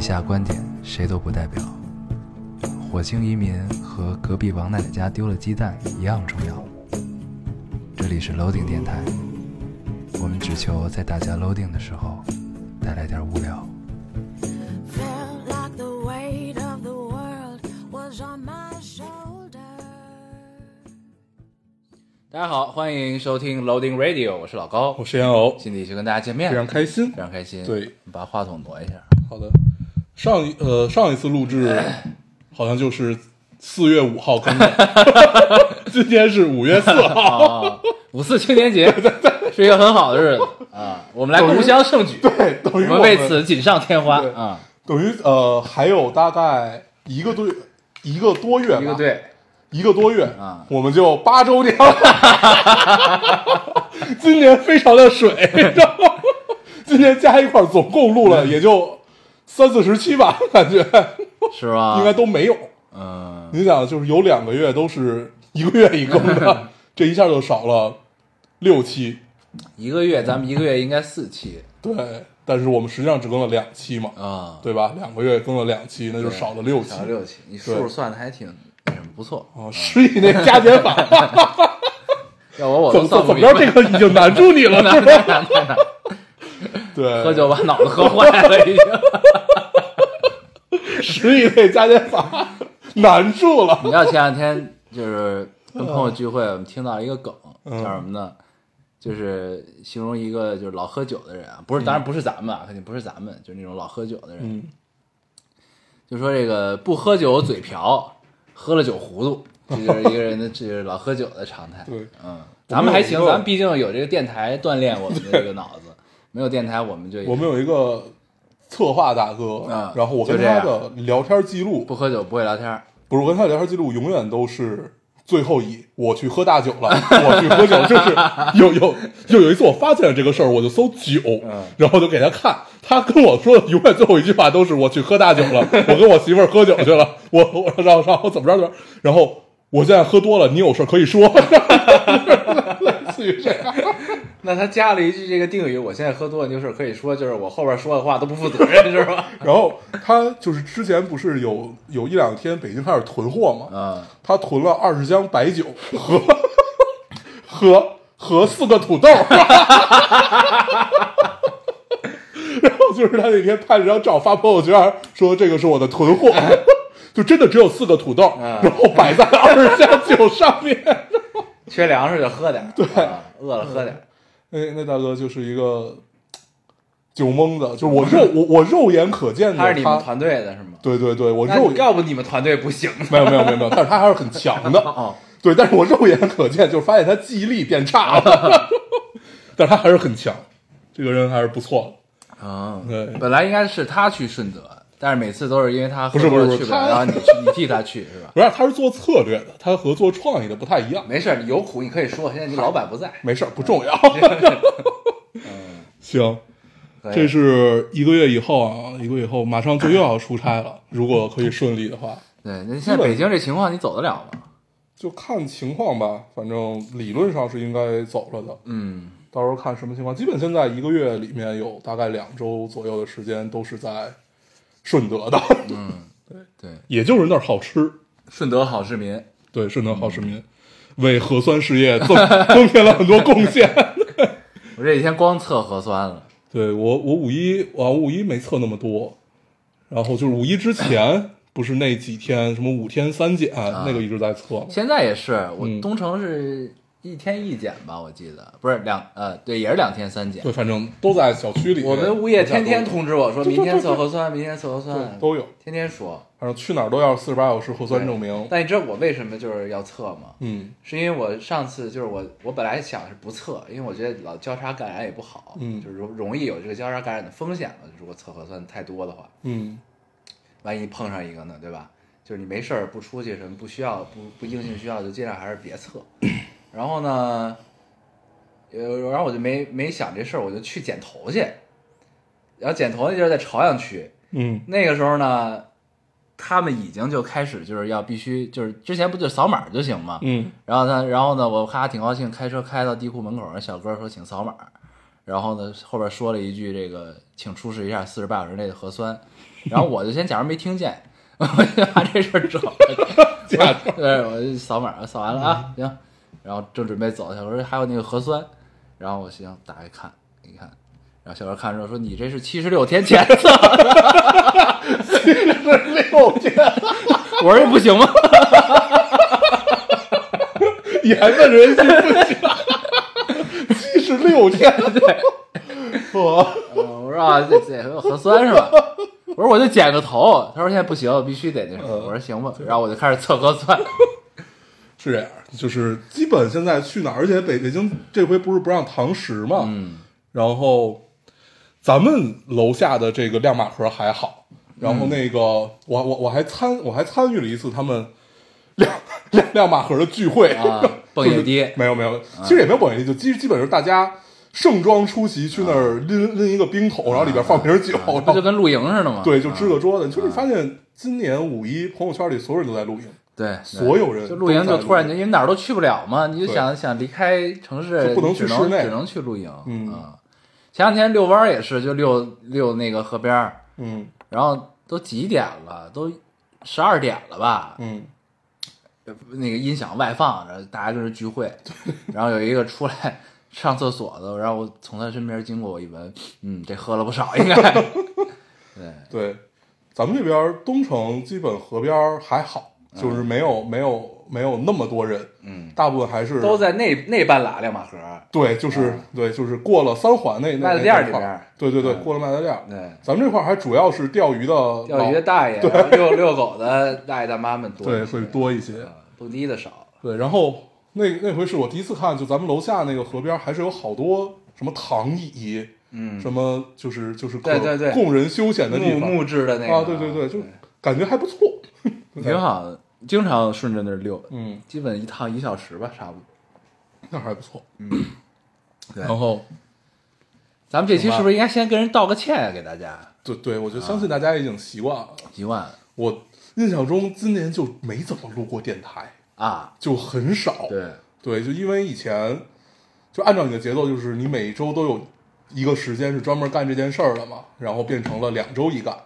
以下观点谁都不代表。火星移民和隔壁王奶奶家丢了鸡蛋一样重要。这里是 Loading 电台，我们只求在大家 Loading 的时候带来点无聊。Felt like the weight of the world was on my shoulder. 大家好，欢迎收听 Loading Radio，我是老高我，是烟偶，新的一期跟大家见面，非常开心非。常开心。对，把话筒挪一下。好的，上一呃上一次录制好像就是四月五号更的，今天是五月四号，啊，五四青年节是一个很好的日子。啊，我们来共襄盛举，对，等于我们为此锦上添花。对啊，等于呃还有大概一个多一个多月吧，一个队一个多月啊。我们就八周年了。今年非常的水，你知道吗？今年加一块儿总共录了也就三四十期吧，感觉 是吧？应该都没有。嗯，你想，就是有两个月都是一个月一更的，这一下就少了六期。一个月咱们一个月应该四期对，但是我们实际上只更了两期嘛，啊，对吧？两个月更了两期，那就少了六期少。了六期，你数算的还挺那什么不错。哦，十以内加减法，要我我怎么怎么着？这个已经难住你了，难难难？对，喝酒把脑子喝坏了，已经。十以内加减法难住了。你知道前两天就是跟朋友聚会，我们听到一个梗，嗯叫什么呢？就是形容一个就是老喝酒的人啊，不是，当然不是咱们啊，肯定不是咱们，就是那种老喝酒的人。嗯，就说这个不喝酒嘴瓢，喝了酒糊涂，这就是一个人的，这就是老喝酒的常态。对，嗯，咱们还行，咱们毕竟有这个电台锻炼我们的这个脑子，没有电台我们就我们有一个策划大哥，嗯然后我跟就这样。他的聊天记录。不喝酒不会聊天。不是我跟他聊天记录永远都是最后以我去喝大酒了，我去喝酒，就是 有有就有一次我发现了这个事儿，我就搜酒，嗯。然后就给他看，他跟我说的永远最后一句话都是我去喝大酒了，我跟我媳妇儿喝酒去了，我我然后然后怎么着怎么着，然后我现在喝多了，你有事儿可以说，类似于这样，那他加了一句这个定语，我现在喝多了，就是可以说，就是我后边说的话都不负责任，是吧？然后他就是之前不是有有一两天北京开始囤货嘛，嗯，他囤了二十箱白酒和和和四个土豆，然后就是他那天拍了张照发朋友圈，说这个是我的囤货，就真的只有四个土豆，嗯然后摆在二十箱酒上面。缺粮食就喝点儿，对、饿了喝点儿。那那大哥就是一个酒蒙子，就是我肉我我肉眼可见的他是你们团队的是吗？对对对，我肉要不你们团队不行没有没有没有没有，但是他还是很强的。啊，对，但是我肉眼可见，就是发现他记忆力变差了，但是他还是很强，这个人还是不错啊对本来应该是他去顺德，但是每次都是因为他不是不是去不了，不是他然后你去 你替他去是吧。？不是，他是做策略的，他和做创意的不太一样。没事儿，你有苦你可以说，现在你老板不在。没事儿，不重要。行，可以这是一个月以后啊，一个月以后马上就又要出差了。如果可以顺利的话，对，那现在北京这情况你走得了吗？就看情况吧。反正理论上是应该走了的，嗯，到时候看什么情况。基本现在一个月里面有大概两周左右的时间都是在顺德的，嗯对对，也就是那儿好吃。顺德好市民，对，顺德好市民。为核酸事业增 增添了很多贡献。我这几天光测核酸了。对我，我五一我五一没测那么多，然后就是五一之前不是那几天什么五天三检、那个一直在测。嘛。现在也是，我嗯。东城是一天一检吧，我记得不是两呃，对，也是两天三检对，。反正都在小区里。我们物业天天通知我说，明天测核酸，明天测核酸，都有，天天说。反正去哪儿都要四十八小时核酸证明。但你知道我为什么就是要测吗？嗯是因为我上次就是我，我本来想是不测，因为我觉得老交叉感染也不好，嗯就是容容易有这个交叉感染的风险嘛。如果测核酸太多的话，嗯万一碰上一个呢，对吧？就是你没事儿不出去什么不需要不不硬性需要，就尽量还是别测。然后呢，呃，然后我就没没想这事儿，我就去剪头去。然后剪头那地儿在朝阳区，嗯。那个时候呢，他们已经就开始就是要必须就是之前不就扫码就行嘛？嗯。然后他，然后呢，我哈挺高兴，开车开到地库门口，小哥说请扫码，然后呢后边说了一句这个，请出示一下四十八小时内的核酸，然后我就先假装没听见，我就把这事儿整了，假对，我就扫码扫完了啊，行，然后正准备走，小哥说还有那个核酸，然后我行打开看一看，然后小哥看之后说你这是七十六天前测，六天，我说这不行吗？你还问人家不行？七十六天，对，我嗯我说啊，这这有核酸是吧？我说我就剪个头，他说现在不行，必须得那什么。我说行吧，然后我就开始测核酸。是这样，就是基本现在去哪儿，而且北北京这回不是不让堂食嘛，嗯，然后咱们楼下的这个亮马河还好，然后那个、我我我还参我还参与了一次他们亮亮亮马河的聚会啊蹦 野迪就是没有没有，其实也没有蹦野迪，就基基本是大家盛装出席去那儿拎拎一个冰桶，然后里边放瓶酒，就跟露营似的嘛？对就支啊个桌子，就是你发现今年五一朋友圈里所有人都在露营，对，所有人就露营就突然间，因为哪儿都去不了嘛，你就想想离开城市，就不能只去室内只能去露营。嗯。啊，前两天遛弯儿也是，就遛遛那个河边儿，嗯。然后都几点了？都十二点了吧？嗯。那个音响外放着，大家跟着聚会，然后有一个出来 上厕所的，然后我从他身边经过，我一闻，嗯，这喝了不少，应该。对，对，咱们这边东城基本河边还好，就是没有没有没有那么多人，嗯，大部分还是都在那那半拉亮马河。对，就是、对，就是过了三环那那麦子店里边对对对，嗯过了麦子店儿。对，咱们这块儿还主要是钓鱼的，钓鱼的大爷，对遛遛狗的大爷大妈们多对会多一些。啊蹦迪的少。对，然后那那回是我第一次看，就咱们楼下那个河边还是有好多什么躺椅，嗯，什么就是就是可对对对供人休闲的地方木木质的那个啊，对对对，就感觉还不错。挺好的，经常顺着那儿溜，嗯，基本一趟一小时吧，差不多。那还不错。对然后咱们这期是不是应该先跟人道个歉啊？给大家对对，我就相信大家已经习惯了。习惯了我印象中今年就没怎么录过电台，啊，就很少。对，对，就因为以前就按照你的节奏，就是你每周都有一个时间是专门干这件事儿的嘛，然后变成了两周一干，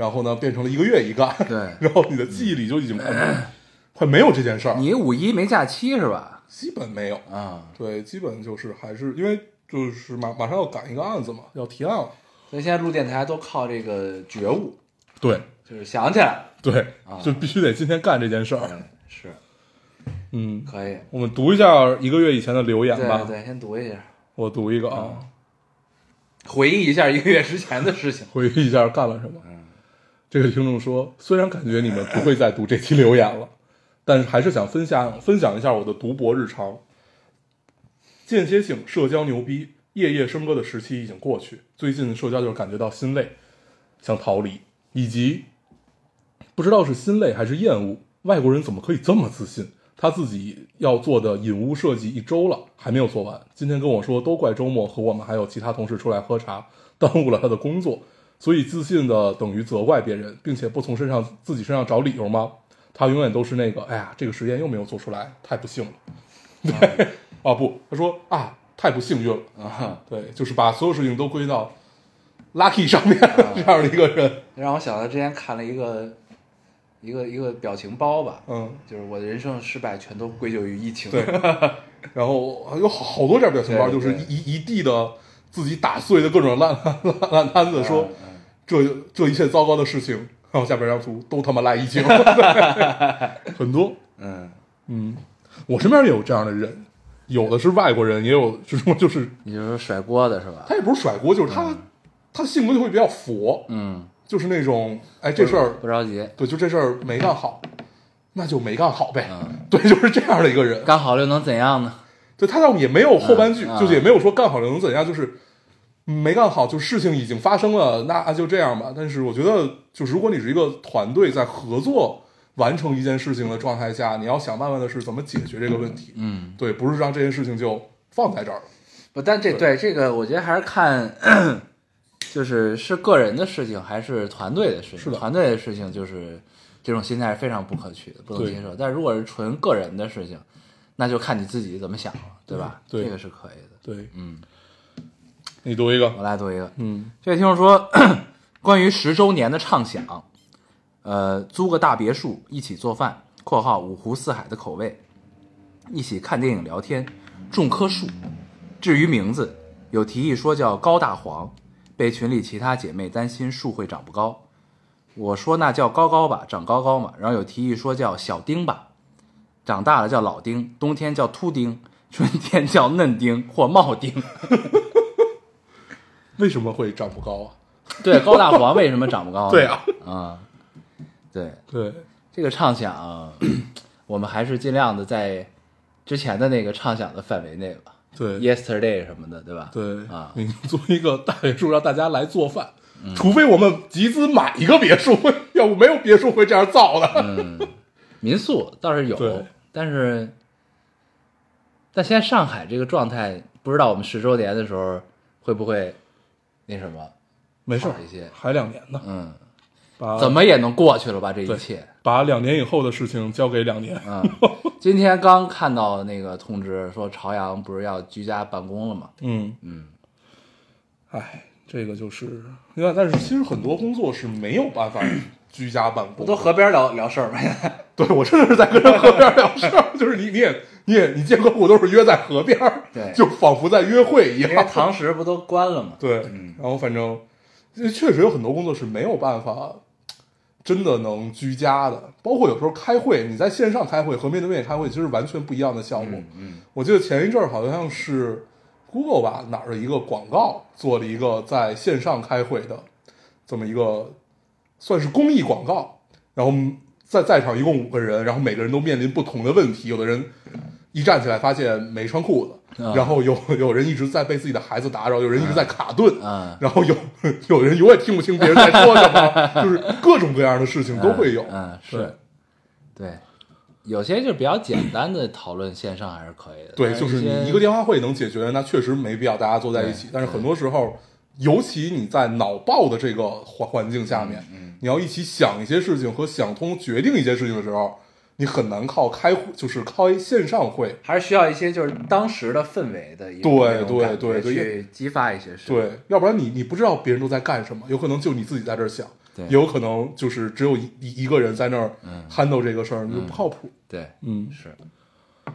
然后呢变成了一个月一干，对 然后你的记忆里就已经快没 快没有这件事儿，你五一没假期是吧？基本没有。啊，对，基本就是还是因为就是马马上要赶一个案子嘛，要提案了。所以现在录电台都靠这个觉悟，对就是想起来。对啊，就必须得今天干这件事儿。对，是嗯，可以。我们读一下一个月以前的留言吧。对对，先读一下，我读一个啊，回忆一下一个月之前的事情。回忆一下干了什么。嗯这个听众说，虽然感觉你们不会再读这期留言了，但是还是想分享分享一下我的读博日常。间歇性社交牛逼，夜夜笙歌的时期已经过去，最近社交就是感觉到心累，想逃离，以及不知道是心累还是厌恶，外国人怎么可以这么自信？他自己要做的隐屋设计一周了，还没有做完。今天跟我说，都怪周末和我们还有其他同事出来喝茶，耽误了他的工作，所以自信的等于责怪别人，并且不从身上自己身上找理由吗？他永远都是那个，哎呀，这个实验又没有做出来，太不幸了。对，啊不，他说啊，太不幸运了。啊，对，就是把所有事情都归到 lucky 上面 这样的一个人。让我想到之前看了一个一个一个表情包吧，嗯，就是我的人生失败全都归咎于疫情。对 然后有好好多这样表情包，就是对一一地的自己打碎的各种烂烂烂摊子，说嗯这这一切糟糕的事情，然后下边这张图都他妈赖疫情，很多。嗯，嗯，我身边也有这样的人，有的是外国人，也有就是就是你就是说甩锅的是吧？他也不是甩锅，就是他、他性格就会比较佛，嗯，就是那种哎这事儿不着急，对，就这事儿没干好，那就没干好呗。嗯对，就是这样的一个人。干好了又能怎样呢？对他倒也没有后半句，嗯就是也没有说干好了能怎样，就是没干好，就事情已经发生了，那就这样吧。但是我觉得，就是如果你是一个团队在合作完成一件事情的状态下，你要想办法的是怎么解决这个问题。嗯，对，不是让这件事情就放在这儿了。不，但这对这个，我觉得还是看，就是是个人的事情还是团队的事情。是的团队的事情就是这种心态是非常不可取的，不能接受。但如果是纯个人的事情，那就看你自己怎么想了，对吧？对这个是可以的。对，嗯，你读一个，我来读一个。嗯这位听众说，关于十周年的畅想，呃，租个大别墅，一起做饭（括号五湖四海的口味），一起看电影、聊天，种棵树。至于名字，有提议说叫高大黄，被群里其他姐妹担心树会长不高。我说那叫高高吧，长高高嘛。然后有提议说叫小丁吧，长大了叫老丁，冬天叫秃丁，春天叫嫩丁或帽丁。为什么会长不高啊？对，高大黄为什么长不高呢？对啊，啊，对对，这个畅想，我们还是尽量的在之前的那个畅想的范围内吧。对，yesterday 什么的，对吧？对啊，你做一个大别墅让大家来做饭，除非我们集资买一个别墅，要不没有别墅会这样造的。民宿倒是有，但是但现在上海这个状态，不知道我们十周年的时候会不会那什么？没事些还两年呢，嗯，把怎么也能过去了吧？这一切。把两年以后的事情交给两年。嗯，今天刚看到那个通知说朝阳不是要居家办公了吗？嗯嗯，哎，这个就是，另外，但是其实很多工作是没有办法 居家办公都河边聊聊事儿吗？现在对我真的是在跟人河边聊事儿，就是你你也你也你见客户都是约在河边儿，对就仿佛在约会一因为样。堂食不都关了吗？对，然后反正确实有很多工作是没有办法真的能居家的，包括有时候开会，你在线上开会和面对面开会其实完全不一样的效果。嗯我记得前一阵儿好像是 Google 吧哪儿的一个广告做了一个在线上开会的这么一个算是公益广告，然后在在场一共五个人，然后每个人都面临不同的问题，有的人一站起来发现没穿裤子，啊然后有 有人一直在被自己的孩子打扰，有人一直在卡顿，嗯然后有 有人永远听不清别人在说什么，就是各种各样的事情都会有。嗯，是，对，有些就是比较简单的讨论，线上还是可以的。对，就是你一个电话会能解决，那确实没必要大家坐在一起。但是很多时候，尤其你在脑爆的这个环环境下面，嗯你要一起想一些事情和想通决定一些事情的时候，你很难靠开会，就是开线上会。还是需要一些就是当时的氛围的一个对对对对去激发一些事。，对，要不然你你不知道别人都在干什么，有可能就你自己在这儿想，有可能就是只有一一一个人在那儿 handle 这个事儿，你就不靠谱。对，嗯，是。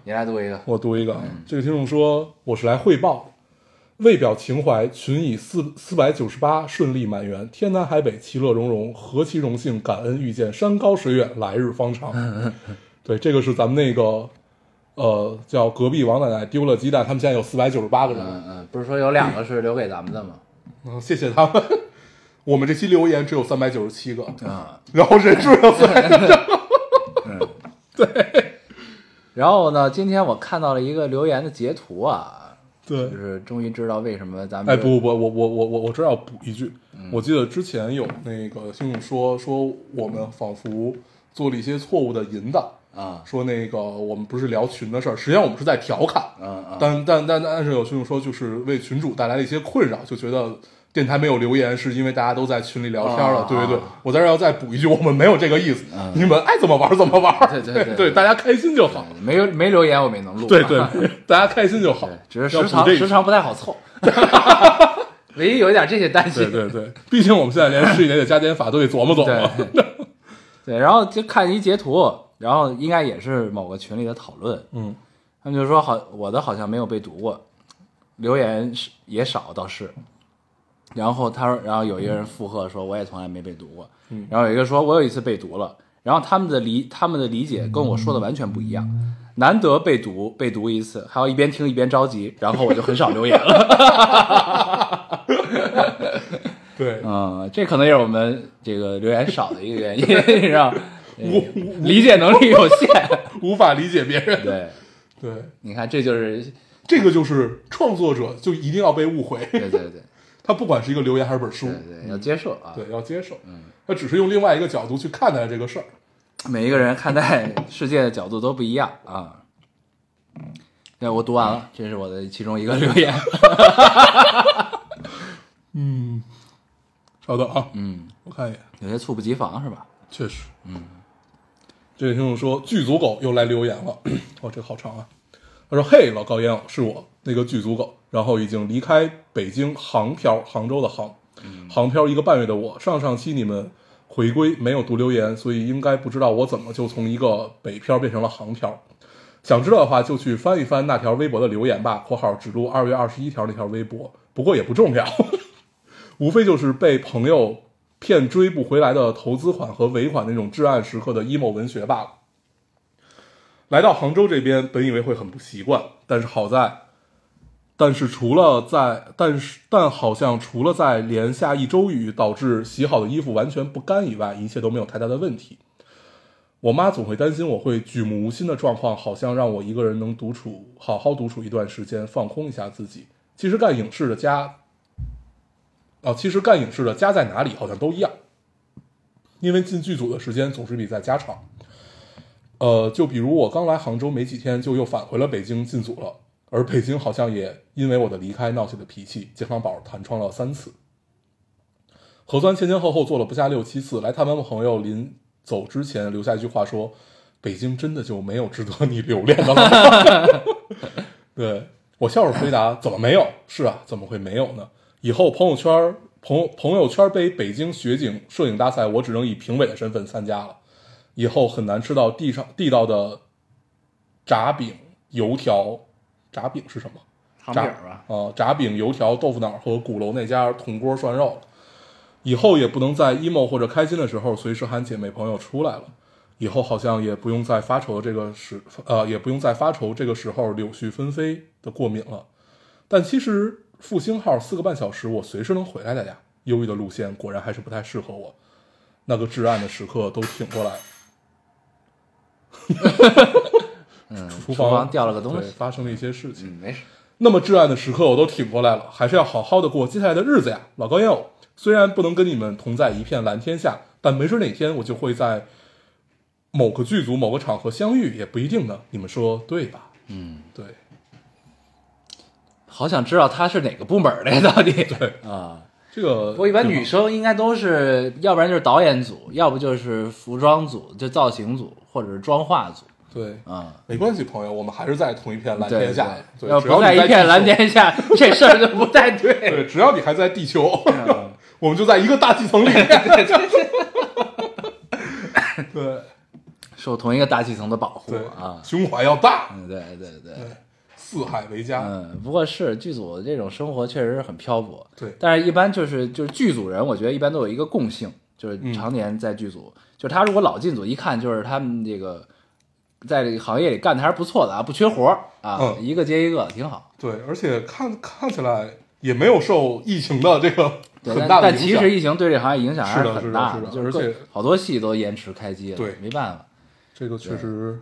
你来读一个。我读一个，这个听众说我是来汇报的，为表情怀，群以四四百九十八顺利满员，天南海北其乐融融，何其荣幸，感恩遇见，山高水远来日方长。对，这个是咱们那个呃叫隔壁王奶奶丢了鸡蛋，他们现在有四百九十八个人，嗯嗯，不是说有两个是留给咱们的吗？嗯，谢谢他们。我们这期留言只有三百九十七个，啊，然后人数有四百然后呢，今天我看到了一个留言的截图啊，对。就，是终于知道为什么咱们哎，不不不，我我我我我这儿要补一句，我记得之前有那个听众说说我们仿佛做了一些错误的引导，啊，说那个我们不是聊群的事儿，实际上我们是在调侃，嗯嗯，但但但但是有群众说就是为群主带来了一些困扰，就觉得。电台没有留言，是因为大家都在群里聊天了。啊对对对啊，我在这儿要再补一句，我们没有这个意思，嗯你们爱怎么玩怎么玩。对对对 大家开心就好。没有没留言我们也能录，对对，大家开心就好，。只是时长时长不太好凑，唯一有一点这些担心。对对对，毕竟我们现在连十几年的加减法都得琢磨琢磨。对对，然后就看一截图，然后应该也是某个群里的讨论，嗯他们就说好我的好像没有被读过，留言是也少倒是，然后他说，然后有一个人附和说我也从来没被读过，嗯。然后有一个说我有一次被读了，然后他们的理他们的理解跟我说的完全不一样，难得被读被读一次，还要一边听一边着急，然后我就很少留言了。对，嗯，这可能也是我们这个留言少的一个原因，是吧？理解能力有限。无法理解别人。对，对，你看，这就是这个就是创作者就一定要被误会，对对对他不管是一个留言还是本书，对对，要接受啊。对要接受。嗯，他只是用另外一个角度去看待这个事儿。每一个人看待世界的角度都不一样啊。对，我读完了，这是我的其中一个留言。嗯，稍等啊，嗯，我看一眼，有些猝不及防是吧？确实，嗯。这位听众说，剧组狗又来留言了，哦，这个好长啊。他说：“嘿，老高烟偶，是我那个剧组狗，然后已经离开北京杭漂，杭州的杭，杭漂一个半月的我，上上期你们回归没有读留言，所以应该不知道我怎么就从一个北漂变成了杭漂。想知道的话，就去翻一翻那条微博的留言吧（括号只录二月二十一条那条微博），不过也不重要，无非就是被朋友骗追不回来的投资款和尾款那种至暗时刻的 emo 文学罢了。来到杭州这边，本以为会很不习惯，但是好在，但是除了在，但是但好像除了在连下一周雨导致洗好的衣服完全不干以外，一切都没有太大的问题。我妈总会担心我会举目无心的状况，好像让我一个人能独处，好好独处一段时间，放空一下自己。其实干影视的家，哦，其实干影视的家在哪里好像都一样，因为进剧组的时间总是比在家长。呃，就比如我刚来杭州没几天，就又返回了北京进组了，而北京好像也因为我的离开闹起了脾气，健康宝弹窗了三次，核酸前前后后做了不下六七次。来探望朋友，临走之前留下一句话说：“北京真的就没有值得你留恋的了吗？” 对我笑着回答：“怎么没有？是啊，怎么会没有呢？以后朋友圈朋朋友圈杯北京雪景摄影大赛，我只能以评委的身份参加了。以后很难吃到地上地道的炸饼、油条。炸饼是什么？炸饼吧，呃，炸饼、油条、豆腐脑和鼓楼那家铜锅涮肉。以后也不能在 emo 或者开心的时候随时喊姐妹朋友出来了。以后好像也不用再发愁这个时，呃，也不用再发愁这个时候柳絮纷飞的过敏了。但其实复兴号四个半小时，我随时能回来的呀。忧郁的路线果然还是不太适合我，那个至暗的时刻都挺过来了。嗯，厨厨房掉了个东对，西，发生了一些事情。嗯，没事，那么至暗的时刻我都挺过来了，还是要好好的过接下来的日子呀。老高烟友，虽然不能跟你们同在一片蓝天下，但没准哪天我就会在某个剧组、某个场合相遇，也不一定呢。你们说对吧？嗯，对好想知道他是哪个部门的呀，到底对，啊。这个我一般女生应该都是，要不然就是导演组，要不就是服装组，就造型组，或者是妆化组对啊。没关系，朋友，我们还是在同一片蓝天下。对，要不在一片蓝，天下，这事儿就不太对。对，只要你还在地球，嗯 我们就在一个大气层里面。对 受同一个大气层的保护啊。胸怀要大，嗯，对对对，四海为家。嗯，不过是剧组这种生活确实是很漂泊。对但是一般就是就是剧组人，我觉得一般都有一个共性，就是嗯常年在剧组，就是他如果老进组，一看就是他们这个在这个行业里干的还是不错的啊，不缺活儿啊，嗯一个接一个，挺好。对，而且看看起来也没有受疫情的这个对，很但大的影响。但其实疫情对这行业影响还是的很大是的是的就是各而且好多戏都延迟开机了，对没办法。这个确实，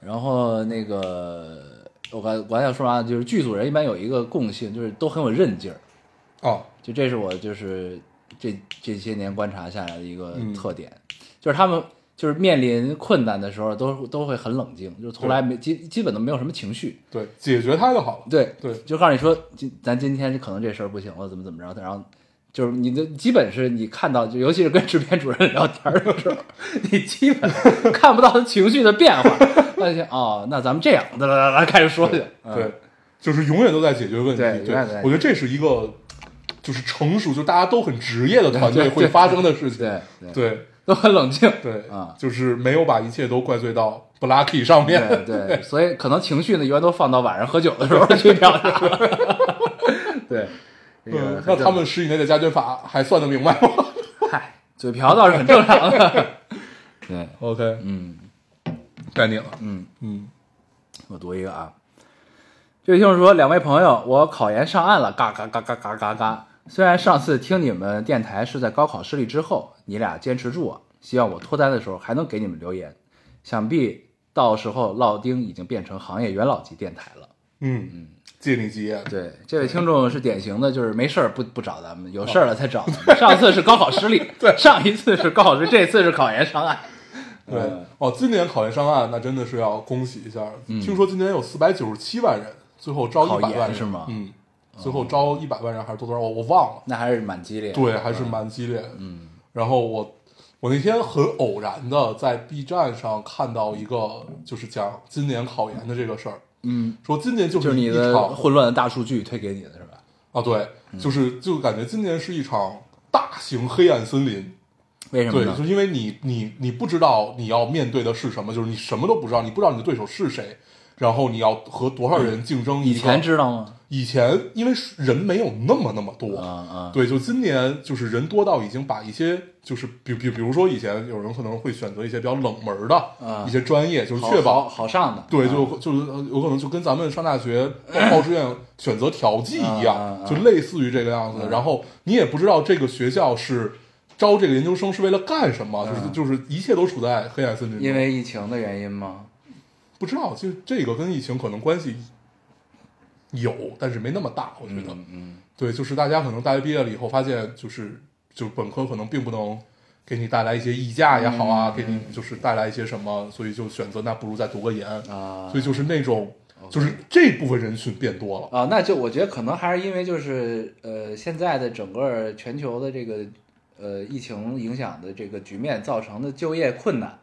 然后那个我刚我还想说啥，就是剧组人一般有一个共性，就是都很有韧劲儿，哦，就这是我就是这这些年观察下来的一个嗯特点，就是他们就是面临困难的时候都都会很冷静，就是从来没基基本都没有什么情绪，对，解决它就好了。对对就告诉你说今咱今天可能这事儿不行了，怎么怎么着，然后。就是你的基本是你看到，就尤其是跟制片主任聊天的时候，你基本看不到他情绪的变化。那就哦，那咱们这样，哒哒哒哒开始说去。嗯对，就是永远都在解决问题。对我觉得这是一个就是成熟，就大家都很职业的团队会发生的事情。对对，对都很冷静。对啊就是没有把一切都怪罪到 Blacky 上面。对对，所以可能情绪呢，一般都放到晚上喝酒的时候去表达。对，这个嗯，那他们十以内的加减法还算得明白吗嗨，嘴瓢倒是很正常的。对，？OK，嗯该你了。嗯，嗯，我读一个啊。这位听众说，两位朋友，我考研上岸了，嘎嘎嘎嘎嘎嘎嘎。虽然上次听你们电台是在高考失利之后，你俩坚持住啊，希望我脱单的时候还能给你们留言。想必到时候老丁已经变成行业元老级电台了。嗯，借你吉言。对，这位听众是典型的，就是没事儿不不找咱们，有事儿了才找。上次是高考失利，对，上一次是高考失，这次是考研上岸。对嗯，哦，今年考研上岸，那真的是要恭喜一下。听说今年有四百九十七万人，最后招考一百万是吗嗯，最后招一百万人还是多多少？我我忘了。那还是蛮激烈的。对，还是蛮激烈的。嗯，然后我我那天很偶然的在 B 站上看到一个，就是讲今年考研的这个事儿。嗯，说今年就就是是你一的场混乱的大数据推给你的是吧？啊，对，嗯就是就感觉今年是一场大型黑暗森林。对，为什么呢就？是因为你你你不知道你要面对的是什么，就是你什么都不知道，你不知道你的对手是谁，然后你要和多少人竞争一个。以前知道吗？以前因为人没有那么那么多，对，就今年就是人多到已经把一些就是比比比如说以前有人可能会选择一些比较冷门的、啊一些专业，就是确保好好上的，对，啊就就是呃有可能就跟咱们上大学报报志愿选择调剂一样，就类似于这个样子的。然后你也不知道这个学校是招这个研究生是为了干什么，就是就是一切都处在黑暗森林。因为疫情的原因吗？不知道，就这个跟疫情可能关系有，但是没那么大，我觉得。嗯嗯对，就是大家可能大学毕业了以后，发现就是就本科可能并不能给你带来一些溢价也好啊，给你就是带来一些什么，所以就选择那不如再读个研。啊所以就是那种，就是这部分人群变多了。啊，那就我觉得可能还是因为就是呃现在的整个全球的这个呃疫情影响的这个局面造成的就业困难。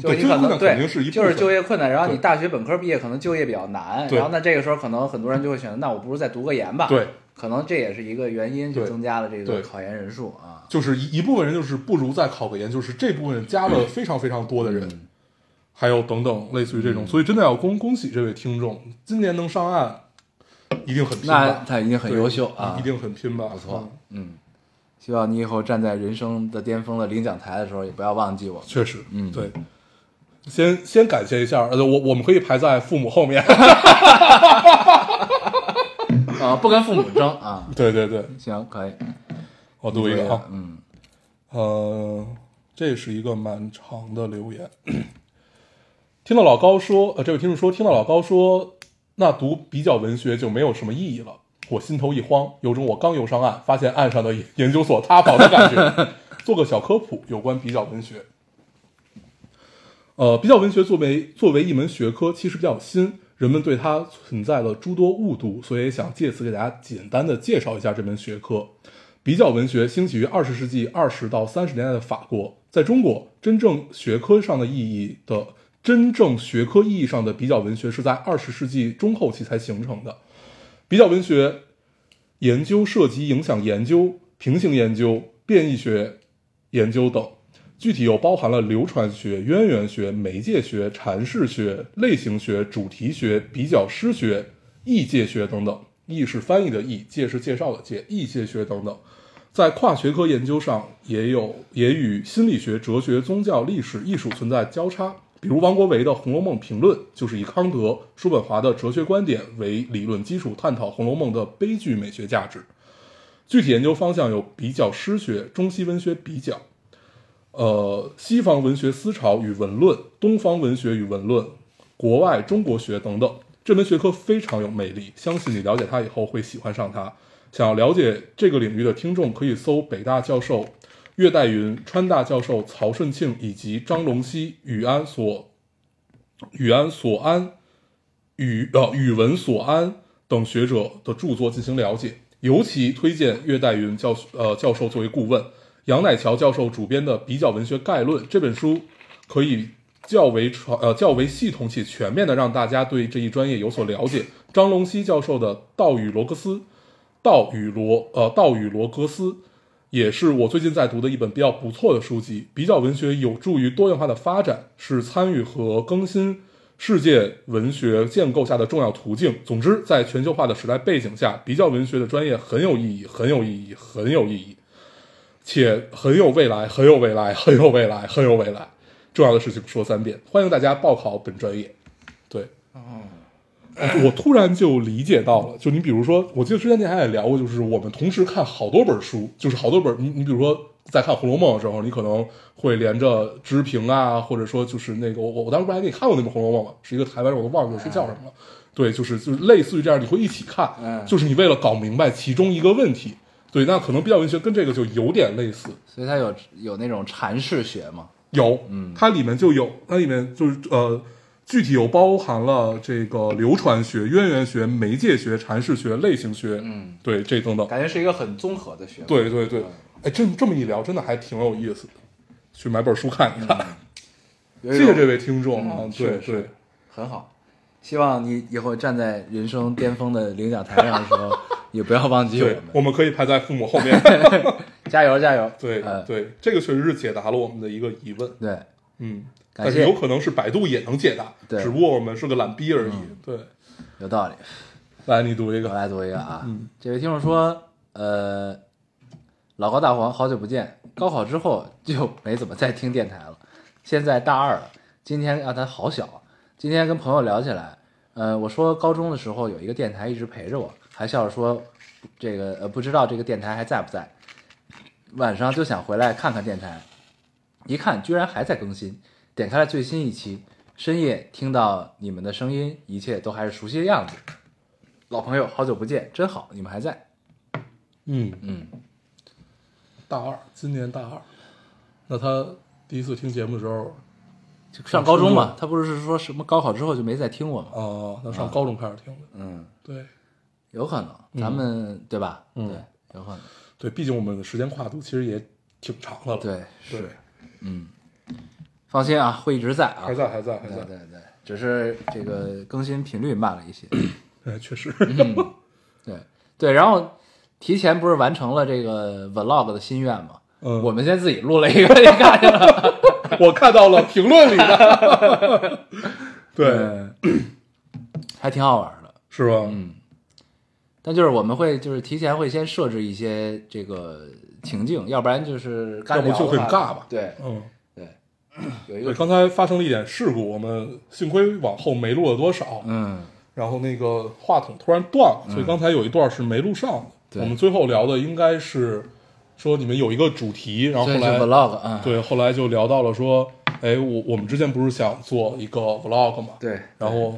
就你可能对就是就业困难，然后你大学本科毕业可能就业比较难，然后那这个时候可能很多人就会选择，那我不如再读个研吧。，对，可能这也是一个原因，就增加了这个考研人数啊。就是一一部分人就是不如再考个研，就是这部分人加了非常非常多的人，嗯还有等等类似于这种，所以真的要恭恭喜这位听众，今年能上岸，一定很拼那吧？他一定很优秀啊，一定很拼吧？不错。嗯，希望你以后站在人生的巅峰的领奖台的时候，也不要忘记我。确实，嗯对。先先感谢一下，呃，我我们可以排在父母后面。啊，不跟父母争啊。对对对，行，可以。我读一个啊，嗯，呃，这是一个蛮长的留言。听到老高说，呃，这位听众说，听到老高说，那读比较文学就没有什么意义了，我心头一慌，有种我刚游上岸，发现岸上的研究所 塌房的感觉。做个小科普，有关比较文学。呃，比较文学作为作为一门学科，其实比较新，人们对它存在了诸多误读，所以想借此给大家简单的介绍一下这门学科。比较文学兴起于二十世纪二十到三十年代的法国，在中国，真正学科上的意义的真正学科意义上的比较文学是在二十世纪中后期才形成的。比较文学研究涉及影响研究、平行研究、变异学研究等，具体又包含了流传学、渊源学、媒介学、阐释学、类型学、主题学、比较诗学、异界学等等。异是翻译的异，介是介绍的介，异界学等等。在跨学科研究上，也有也与心理学、哲学、宗教、历史、艺术存在交叉。比如王国维的《红楼梦评论》，就是以康德、叔本华的哲学观点为理论基础，探讨《红楼梦》的悲剧美学价值。具体研究方向有比较诗学、中西文学比较，呃，西方文学思潮与文论、东方文学与文论、国外中国学等等。这门学科非常有魅力，相信你了解它以后会喜欢上它。想要了解这个领域的听众，可以搜北大教授岳代云、川大教授曹顺庆以及张龙溪、宇安所、宇安所安、宇呃宇文所安等学者的著作进行了解。尤其推荐岳代云教呃教授作为顾问，杨乃桥教授主编的《比较文学概论》这本书，可以较为传呃较为系统且全面的让大家对这一专业有所了解。张龙溪教授的《道与罗格斯》，《道与罗呃道与罗格斯》也是我最近在读的一本比较不错的书籍。比较文学有助于多元化的发展，是参与和更新世界文学建构下的重要途径。总之，在全球化的时代背景下，比较文学的专业很有意义，很有意义，很有意义，且很有未来，很有未来，很有未来，很有未来。重要的事情说三遍，欢迎大家报考本专业。对，哦我突然就理解到了，就你比如说，我记得之前咱还也聊过，就是我们同时看好多本书，就是好多本，你你比如说在看《红楼梦》的时候，你可能会连着知评啊，或者说就是那个我我我当时不还给你看过那本《红楼梦》吗？是一个台湾人，我都忘了是叫什么了。对，就是就是类似于这样，你会一起看，嗯就是你为了搞明白其中一个问题。对，那可能比较文学跟这个就有点类似，所以它有有那种阐释学嘛。有，嗯，它里面就有，它里面就是呃，具体有包含了这个流传学、渊源学、媒介学、阐释学、类型学，嗯，对，这等等。感觉是一个很综合的学。对对对，哎，这这么一聊，真的还挺有意思的，去买本书看一看。谢谢这位听众啊，嗯对对，很好。希望你以后站在人生巅峰的领奖台上的时候，也不要忘记我们，我们。可以排在父母后面。加 油加油！对呃对，这个确实是解答了我们的一个疑问。对，嗯，但是有可能是百度也能解答，只不过我们是个懒逼而已。对，有道理。来你读一个。我来读一个啊，嗯这位听众说，呃，老高大黄，好久不见，高考之后就没怎么再听电台了，现在大二了，今天啊他好小啊，今天跟朋友聊起来，呃，我说高中的时候有一个电台一直陪着我，还笑着说，这个呃不知道这个电台还在不在，晚上就想回来看看电台，一看居然还在更新，点开了最新一期，深夜听到你们的声音，一切都还是熟悉的样子。老朋友，好久不见，真好，你们还在。嗯，嗯，大二，今年大二。那他第一次听节目的时候，就上高中嘛，他不是说什么高考之后就没再听过吗？哦，那上高中开始听的。嗯，对有可能，咱们、对吧？嗯对，有可能，对，毕竟我们的时间跨度其实也挺长的了。对，对是，嗯，放心啊，会一直在啊，还在，还在，还在。对对对，只是这个更新频率慢了一些。哎，确实。嗯对对，然后提前不是完成了这个 vlog 的心愿吗？嗯，我们先自己录了一个，你看见了？我看到了评论里的。对，对，还挺好玩的。是吧？嗯，但就是我们会就是提前会先设置一些这个情境，要不然就是干要不就会尬吧对嗯，对，有一对，个刚才发生了一点事故，我们幸亏往后没录了多少，嗯。然后那个话筒突然断了，所以刚才有一段是没录上的。对。我们最后聊的应该是说你们有一个主题，然后后来 vlog 啊，对，后来就聊到了说，哎，我我们之前不是想做一个 vlog 嘛？对，然后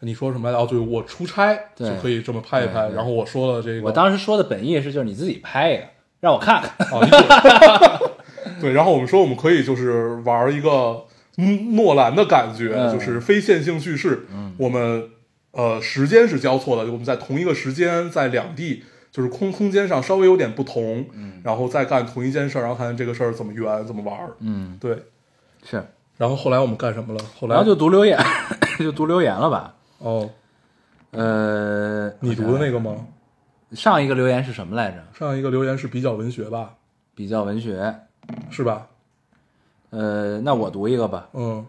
你说什么来着？哦，对，我出差就可以这么拍一拍。然后我说了这个，我当时说的本意是就是你自己拍一个，让我看看。啊，理解 对，然后我们说我们可以就是玩一个嗯诺兰的感觉，嗯就是非线性叙事。我们呃时间是交错的，我们在同一个时间，在两地，就是空空间上稍微有点不同，然后再干同一件事儿，然后看看这个事儿怎么圆，怎么玩。嗯，对，是，然后后来我们干什么了？后来然后就读留言，就读留言了吧？哦，呃，你读的那个吗？上一个留言是什么来着？上一个留言是比较文学吧，比较文学。是吧？呃，那我读一个吧。嗯，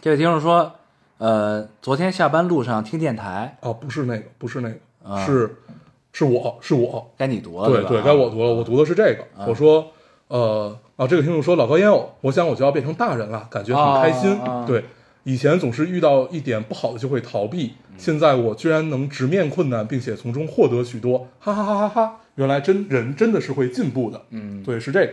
这位听众说，呃，昨天下班路上听电台，哦，不是那个，不是那个，啊是是我是我，该你读了，吧？对对，该我读了，我读的是这个。我说，呃，啊，这个听众说老高烟偶，我想我就要变成大人了，感觉很开心。啊啊对，以前总是遇到一点不好的就会逃避，现在我居然能直面困难，并且从中获得许多，哈哈哈哈哈！原来真人真的是会进步的。嗯对，是这个。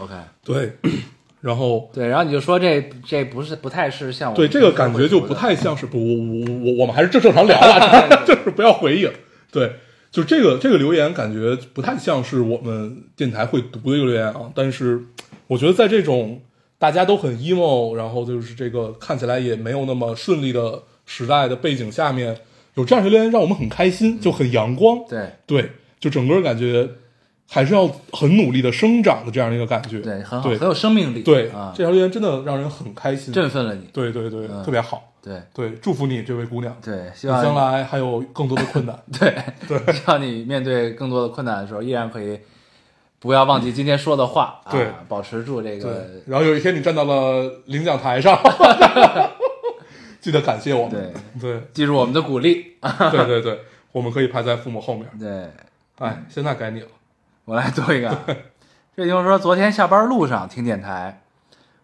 ，OK，对，然后对，然后你就说这这不是不太是像我对这个感觉就不太像是不，我我我我们还是正正常聊了，就是不要回应。对，就这个这个留言感觉不太像是我们电台会读的一个留言啊。但是我觉得在这种大家都很 emo，然后就是这个看起来也没有那么顺利的时代的背景下面，有这样的留言让我们很开心，就很阳光。对。对，就整个感觉还是要很努力的生长的这样的一个感觉。对，很好，对。很有生命力，对，啊，这条留言真的让人很开心，振奋了你，对对对，嗯。特别好。对。对，祝福你这位姑娘，对，希望将来还有更多的困难。对 对，希望你面对更多的困难的时候，依然可以不要忘记今天说的话，啊对保持住这对个，然后有一天你站到了领奖台上，记得感谢我们。对，对记住我们的鼓励，对对对，我们可以排在父母后面。对。哎，现在该你了。我来做一个。这就是说昨天下班路上听电台，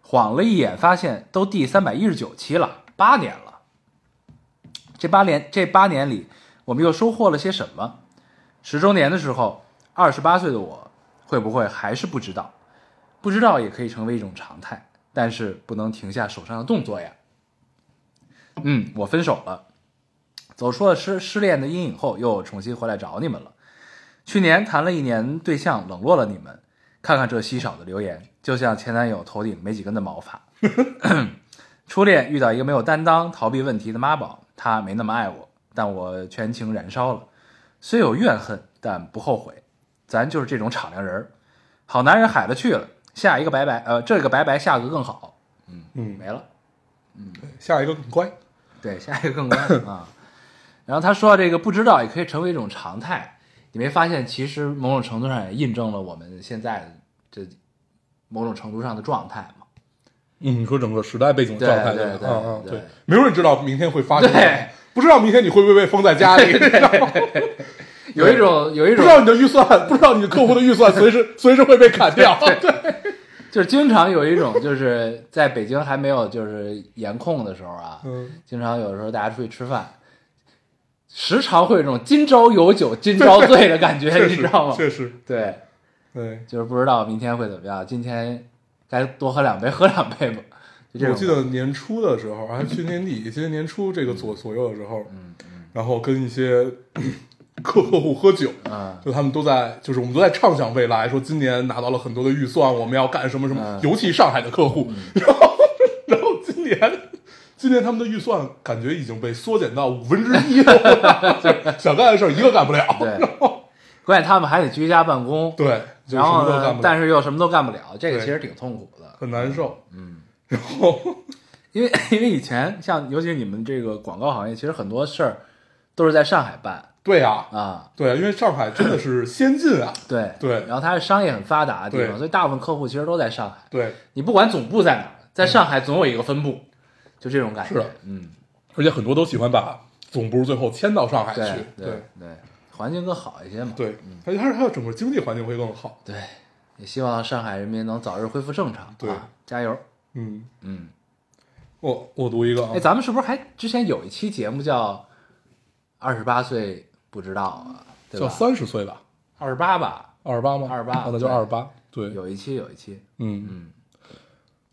晃了一眼，发现都第三百一十九期了，八年了。这八年这八年里，我们又收获了些什么？十周年的时候，二十八岁的我会不会还是不知道？不知道也可以成为一种常态，但是不能停下手上的动作呀。嗯，我分手了，走出了失失恋的阴影后，又重新回来找你们了。去年谈了一年对象，冷落了你们。看看这稀少的留言，就像前男友头顶没几根的毛发。初恋遇到一个没有担当、逃避问题的妈宝，他没那么爱我，但我全情燃烧了。虽有怨恨，但不后悔。咱就是这种敞亮人儿。好男人海了去了，下一个拜拜，呃，这个拜拜，下个更好。嗯嗯，没了。嗯下一个更乖。对，下一个更乖啊。然后他说这个不知道也可以成为一种常态，你没发现其实某种程度上也印证了我们现在这某种程度上的状态吗？嗯，你说整个时代背景的状态，对对对吧嗯嗯，对没有人知道明天会发生不知道明天你会不会被封在家里，知道吗 有一种有一种不知道你的预算，不知道你的客户的预算随时 随时会被砍掉，对，就是经常有一种就是在北京还没有就是严控的时候啊，嗯，经常有时候大家出去吃饭，时常会有一种今朝有酒今朝醉的感觉，你知道吗？确实，对，对。就是不知道明天会怎么样，今天该多喝两杯，喝两杯吧。我记得年初的时候，还去年底，今年年初这个左左右的时候，嗯嗯。然后跟一些客 客户喝酒，嗯。就他们都在，就是我们都在畅想未来，说今年拿到了很多的预算，我们要干什么什么，嗯。尤其上海的客户，然后然后今年今年他们的预算感觉已经被缩减到五分之一了，就想干的事儿一个干不了，对，关键他们还得居家办公，对，就然后什么都干不，了，呢但是又什么都干不了，这个其实挺痛苦的。很难受，嗯，然后因为因为以前像尤其你们这个广告行业，其实很多事儿都是在上海办对呀、啊，对，因为上海真的是先进啊，对对。然后它是商业很发达的地方，所以大部分客户其实都在上海。对，你不管总部在哪儿，在上海总有一个分部，就这种感觉。是的嗯，而且很多都喜欢把总部最后迁到上海对去，对对，环境更好一些嘛。对，而且它它的整个经济环境会更好。对，也希望上海人民能早日恢复正常。对。啊，加油。嗯，嗯，我我读一个啊。哎，，咱们是不是还之前有一期节目叫《二十八岁不知道》啊？对叫吧？三十岁吧，二十八吧，二十八吗？二十八那就对二十八。对，有一期有一期，嗯，嗯，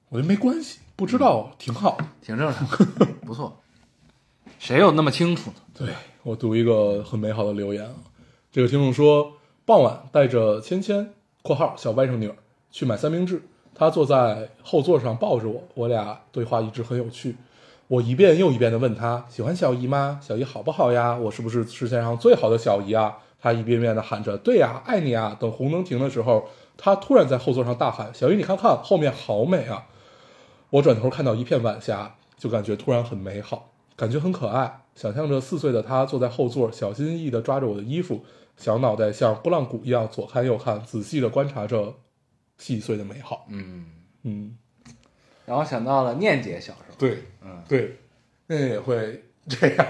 我觉得没关系，不知道挺好的。挺正常，不错。谁有那么清楚呢？对我读一个很美好的留言啊，这个听众说，傍晚带着芊芊（括号小外甥女儿）去买三明治，她坐在后座上抱着我，我俩对话一直很有趣。我一遍又一遍的问她喜欢小姨吗？小姨好不好呀？我是不是世界上最好的小姨啊？她一遍遍的喊着对呀，爱你啊。等红灯停的时候，她突然在后座上大喊：“小姨，你看看后面好美啊！”我转头看到一片晚霞，就感觉突然很美好，感觉很可爱。想象着四岁的他坐在后座，小心翼翼地抓着我的衣服，小脑袋像拨浪鼓一样左看右看，仔细地观察着细碎的美好。嗯，嗯，让我想到了念姐小时候。对，嗯，对，那也会这样，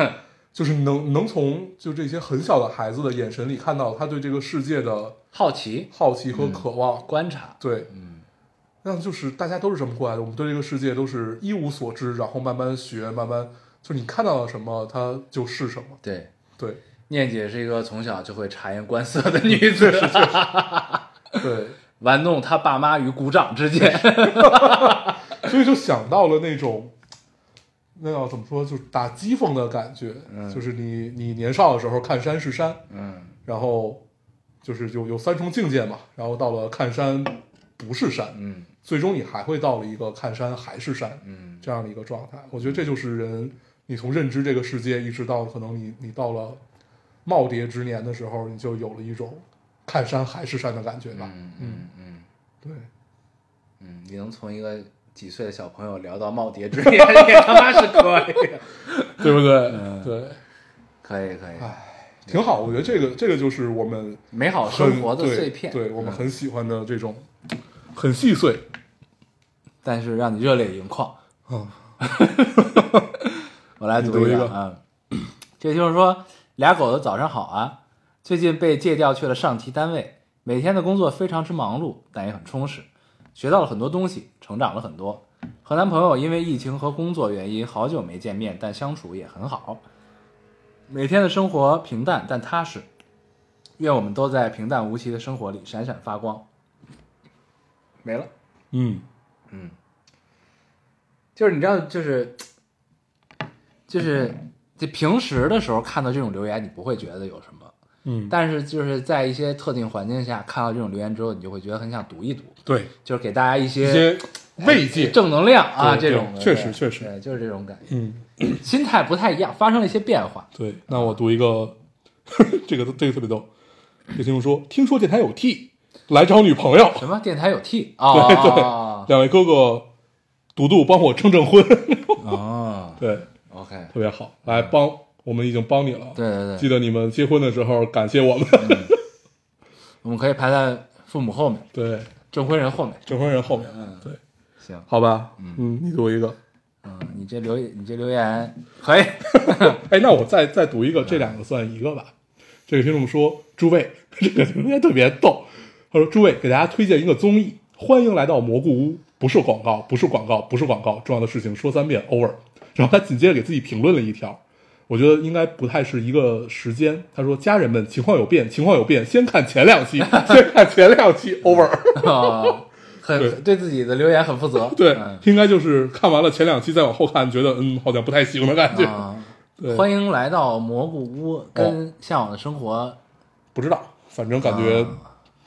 就是能能从就这些很小的孩子的眼神里看到他对这个世界的好奇、好奇和渴望。观察。对，嗯，那就是大家都是这么过来的，我们对这个世界都是一无所知，然后慢慢学，慢慢就是你看到了什么，它就是什么。对，对，念姐是一个从小就会察言观色的女子，对，玩弄他爸妈于股掌之间。所以就想到了那种，那要怎么说，就是打讥讽的感觉。嗯就是你你年少的时候看山是山，嗯然后就是有有三重境界嘛，然后到了看山不是山，嗯最终你还会到了一个看山还是山嗯这样的一个状态。我觉得这就是人，你从认知这个世界，一直到可能你你到了耄耋之年的时候，你就有了一种看山还是山的感觉吧。嗯嗯嗯对，嗯，你能从一个几岁的小朋友聊到耄耋之年，也他妈是可以的。对不对？嗯对，可以可以，哎，挺好。我觉得这个这个就是我们美好生活的碎片，对我们嗯很喜欢的这种很细碎但是让你热泪盈眶。啊。我来读一个啊，这就是说，俩狗子早上好啊！最近被借调去了上级单位，每天的工作非常之忙碌，但也很充实，学到了很多东西，成长了很多。和男朋友因为疫情和工作原因好久没见面，但相处也很好。每天的生活平淡但踏实，愿我们都在平淡无奇的生活里闪闪发光。没了。嗯嗯就是你知道，就是就是就平时的时候看到这种留言，你不会觉得有什么，嗯，但是就是在一些特定环境下看到这种留言之后，你就会觉得很想读一读，对，就是给大家一一些些慰藉。正能量啊，这种的确实确实对，就是这种感觉，嗯，心态不太一样，发生了一些变化。对。那我读一个，这个这个特别逗。有听众说，听说电台有 T，来找女朋友。什么电台有 T 啊？对对，两位哥哥，读读帮我征征婚。啊，对，OK，特别好，来帮我们已经帮你了，对对对，记得你们结婚的时候感谢我们，我们可以排在父母后面，对，证婚人后面。证婚人后面，嗯。对，行，好吧，嗯，你读一个，嗯，你这留你这留言可以，哎，那我再再读一个，这两个算一个吧。这个听众说：“诸位，这个留言特别逗。他说：‘诸位，给大家推荐一个综艺，欢迎来到蘑菇屋，不是广告，不是广告，不是广告，重要的事情说三遍，over。’然后他紧接着给自己评论了一条，我觉得应该不太是一个时间。他说：‘家人们，情况有变，情况有变，先看前两期，先看前两期，over。’啊，很对对自己的留言很负责。对，嗯应该就是看完了前两期再往后看，觉得嗯，好像不太行的感觉。啊，对，欢迎来到蘑菇屋，跟向往的生活不知道，反正感觉啊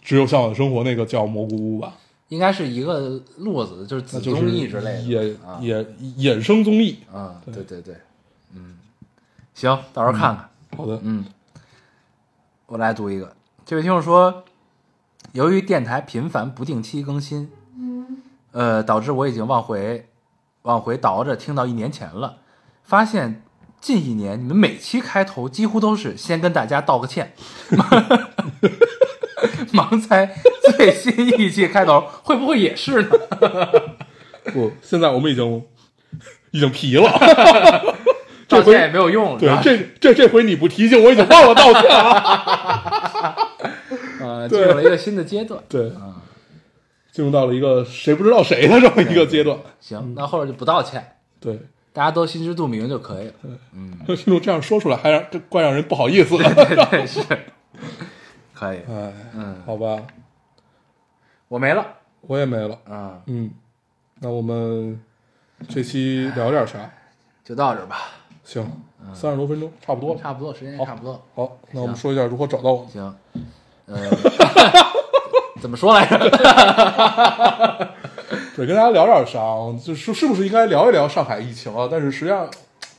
只有向往的生活那个叫蘑菇屋吧。”应该是一个路子，就是子那就是综艺之类的。也啊也衍生综艺。啊，对对对，嗯，行，到时候看看。好的，嗯，我来读一个。这位听众说，由于电台频繁不定期更新，呃，导致我已经往回往回倒着听到一年前了，发现近一年你们每期开头几乎都是先跟大家道个歉，盲猜最新一期开头会不会也是呢？不，现在我们已经已经皮了。道歉也没有用了，对吧，这这这回你不提醒，我已经忘了道歉了。呃，进入了一个新的阶段。对，啊进入到了一个谁不知道谁的这么一个阶段。行，那后边就不道歉，对，大家都心知肚明就可以了。嗯听众这样说出来，还让这怪让人不好意思的。对对是，可以。哎，嗯，好吧，我没了。我也没了。啊，嗯，那我们这期聊点啥？就到这儿吧，行，三十多分钟，差不多了。差不多，时间也差不多。好，那我们说一下如何找到我们。行，呃，怎么说来着？对，跟大家聊点啥？就是是不是应该聊一聊上海疫情啊？但是实际上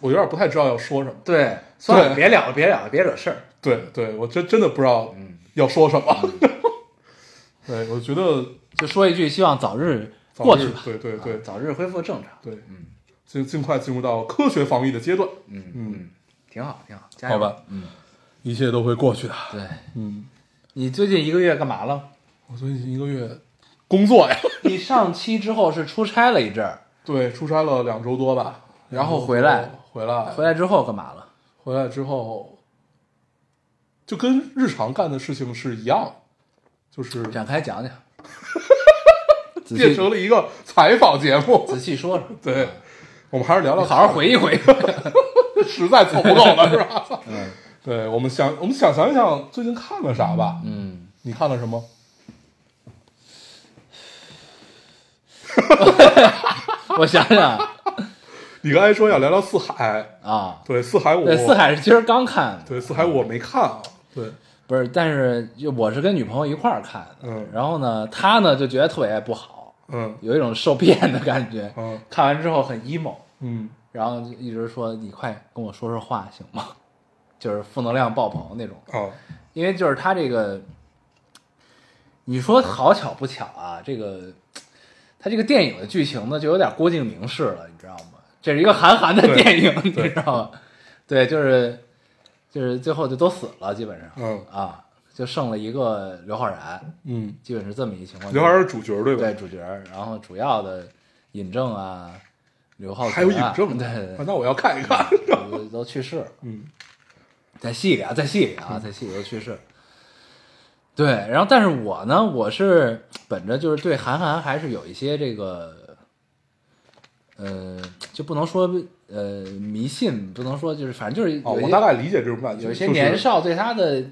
我有点不太知道要说什么。对，算了，别聊了，别聊了，别惹事儿。对，对我真真的不知道要说什么。对，我觉得就说一句，希望早日过去吧，对对对啊早日恢复正常。对，嗯，尽尽快进入到科学防疫的阶段，嗯嗯，挺好，挺好，加油。好吧嗯，一切都会过去的。对。嗯，你最近一个月干嘛了？我最近一个月工作呀，你上期之后是出差了一阵儿，对，出差了两周多吧，然后回来，回来，回来之后干嘛了？回来之后，就跟日常干的事情是一样，就是展开讲讲，仔 变成了一个采访节目。仔细说说，对，我们还是聊聊，好好回忆回。忆。实在凑不够了，是吧？嗯。对，我们想，我们想想一想，最近看了啥吧？嗯，你看了什么？我想想。你刚才说要聊聊四海，啊，对，四海我，对，四，海是今儿刚看。的，对，四海我没看啊，对，不是，但是就我是跟女朋友一块儿看的，嗯。然后呢，她呢就觉得特别不好，嗯。有一种受骗的感觉，嗯。看完之后很 emo，嗯。然后就一直说你快跟我说说话行吗？就是负能量爆棚那种，哦，因为就是他这个，你说好巧不巧啊，这个他这个电影的剧情呢，就有点郭敬明式了，你知道吗？这是一个韩寒的电影，你知道吗？对，就是就是最后就都死了，基本上，嗯。啊，就剩了一个刘昊然，嗯，基本是这么一情况。刘昊然是主角对吧？对主角，然后主要的尹正啊，刘浩存啊还有尹正，对对啊那我要看一看。对，都都去世了。嗯在戏里啊，在戏里啊，在戏里都去世。对，然后但是我呢，我是本着就是对韩寒还是有一些这个，呃，就不能说呃迷信，不能说就是反正就是哦，我大概理解这种感觉，有一些年少对他的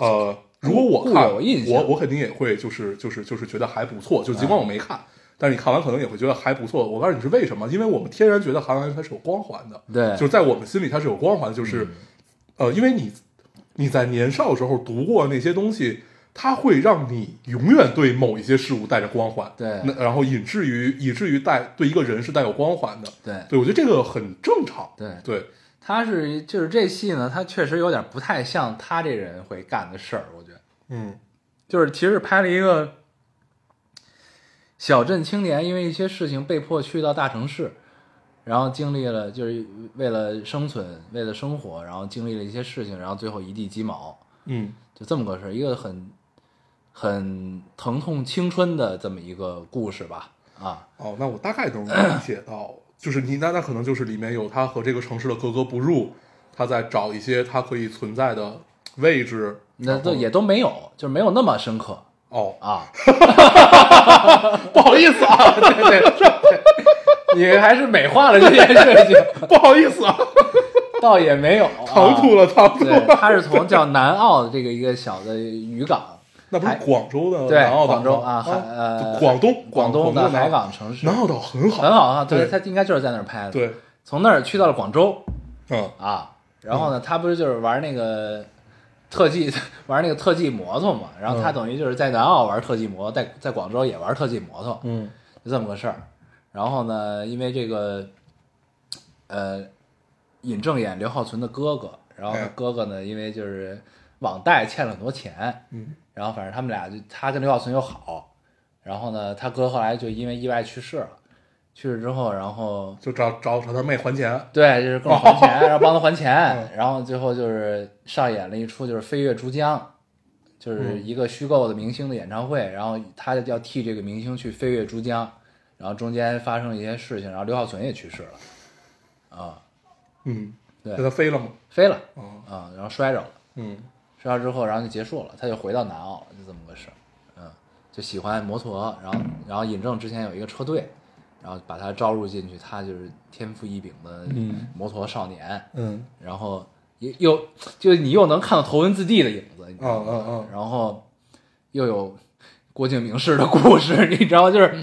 呃，如果我看，有印象我我肯定也会就是就是就是觉得还不错，就尽管我没看，但是你看完可能也会觉得还不错。我告诉你是为什么？因为我们天然觉得韩寒它是有光环的，对，就是在我们心里它是有光环的，就是、呃，因为你你在年少的时候读过那些东西。它会让你永远对某一些事物带着光环，对那然后以至于以至于带对一个人是带有光环的，对对我觉得这个很正常，对对，他是就是这戏呢，他确实有点不太像他这人会干的事儿，我觉得。嗯就是其实拍了一个小镇青年，因为一些事情被迫去到大城市，然后经历了就是为了生存，为了生活，然后经历了一些事情，然后最后一地鸡毛，嗯就这么个事儿，一个很很疼痛青春的这么一个故事吧，啊，哦，那我大概都能理解到，就是你那那可能就是里面有他和这个城市的格格不入，他在找一些他可以存在的位置，那都也都没有，就是没有那么深刻。哦，啊。不好意思啊，对对对，你还是美化了这件事情，不好意思啊，倒也没有、啊，唐突了，唐突他是从叫南澳的这个一个小的渔港，那不是广州的对南澳岛吗广州啊，海呃广东广东的海港城市，南澳岛很好，很好啊，对，他应该就是在那儿拍的。，对，从那儿去到了广州嗯。啊，然后呢，他不是就是玩那个特技，玩那个特技摩托嘛，然后他嗯。等于就是在南澳玩特技摩托，在在广州也玩特技摩托，嗯。就这么个事儿。然后呢，因为这个，呃，尹正演刘浩存的哥哥，然后他哎哥哥呢，因为就是网贷欠了很多钱，嗯然后反正他们俩就他跟刘浩存又好，然后呢，他哥后来就因为意外去世了，去世之后，然后就找找找他妹还钱，对，就是各种还钱，然后帮他还嗯。钱，然后最后就是上演了一出就是《飞跃珠江》，就是嗯一个虚构的明星的演唱会，然后他要替这个明星去飞跃珠江，然后中间发生了一些事情，然后刘浩存也去世了，啊，嗯，对他飞了吗？飞了哦，啊，然后摔着了，嗯摔着之后，然后就结束了，他就回到南澳了，就这么个事儿，嗯，就喜欢摩托，然后然后尹正之前有一个车队，然后把他招入进去，他就是天赋异禀的嗯摩托少年，嗯然后又又就你又能看到头文字 D 的影子，你知道吗？嗯嗯嗯然后又有郭敬明式的故事，你知道吗？就是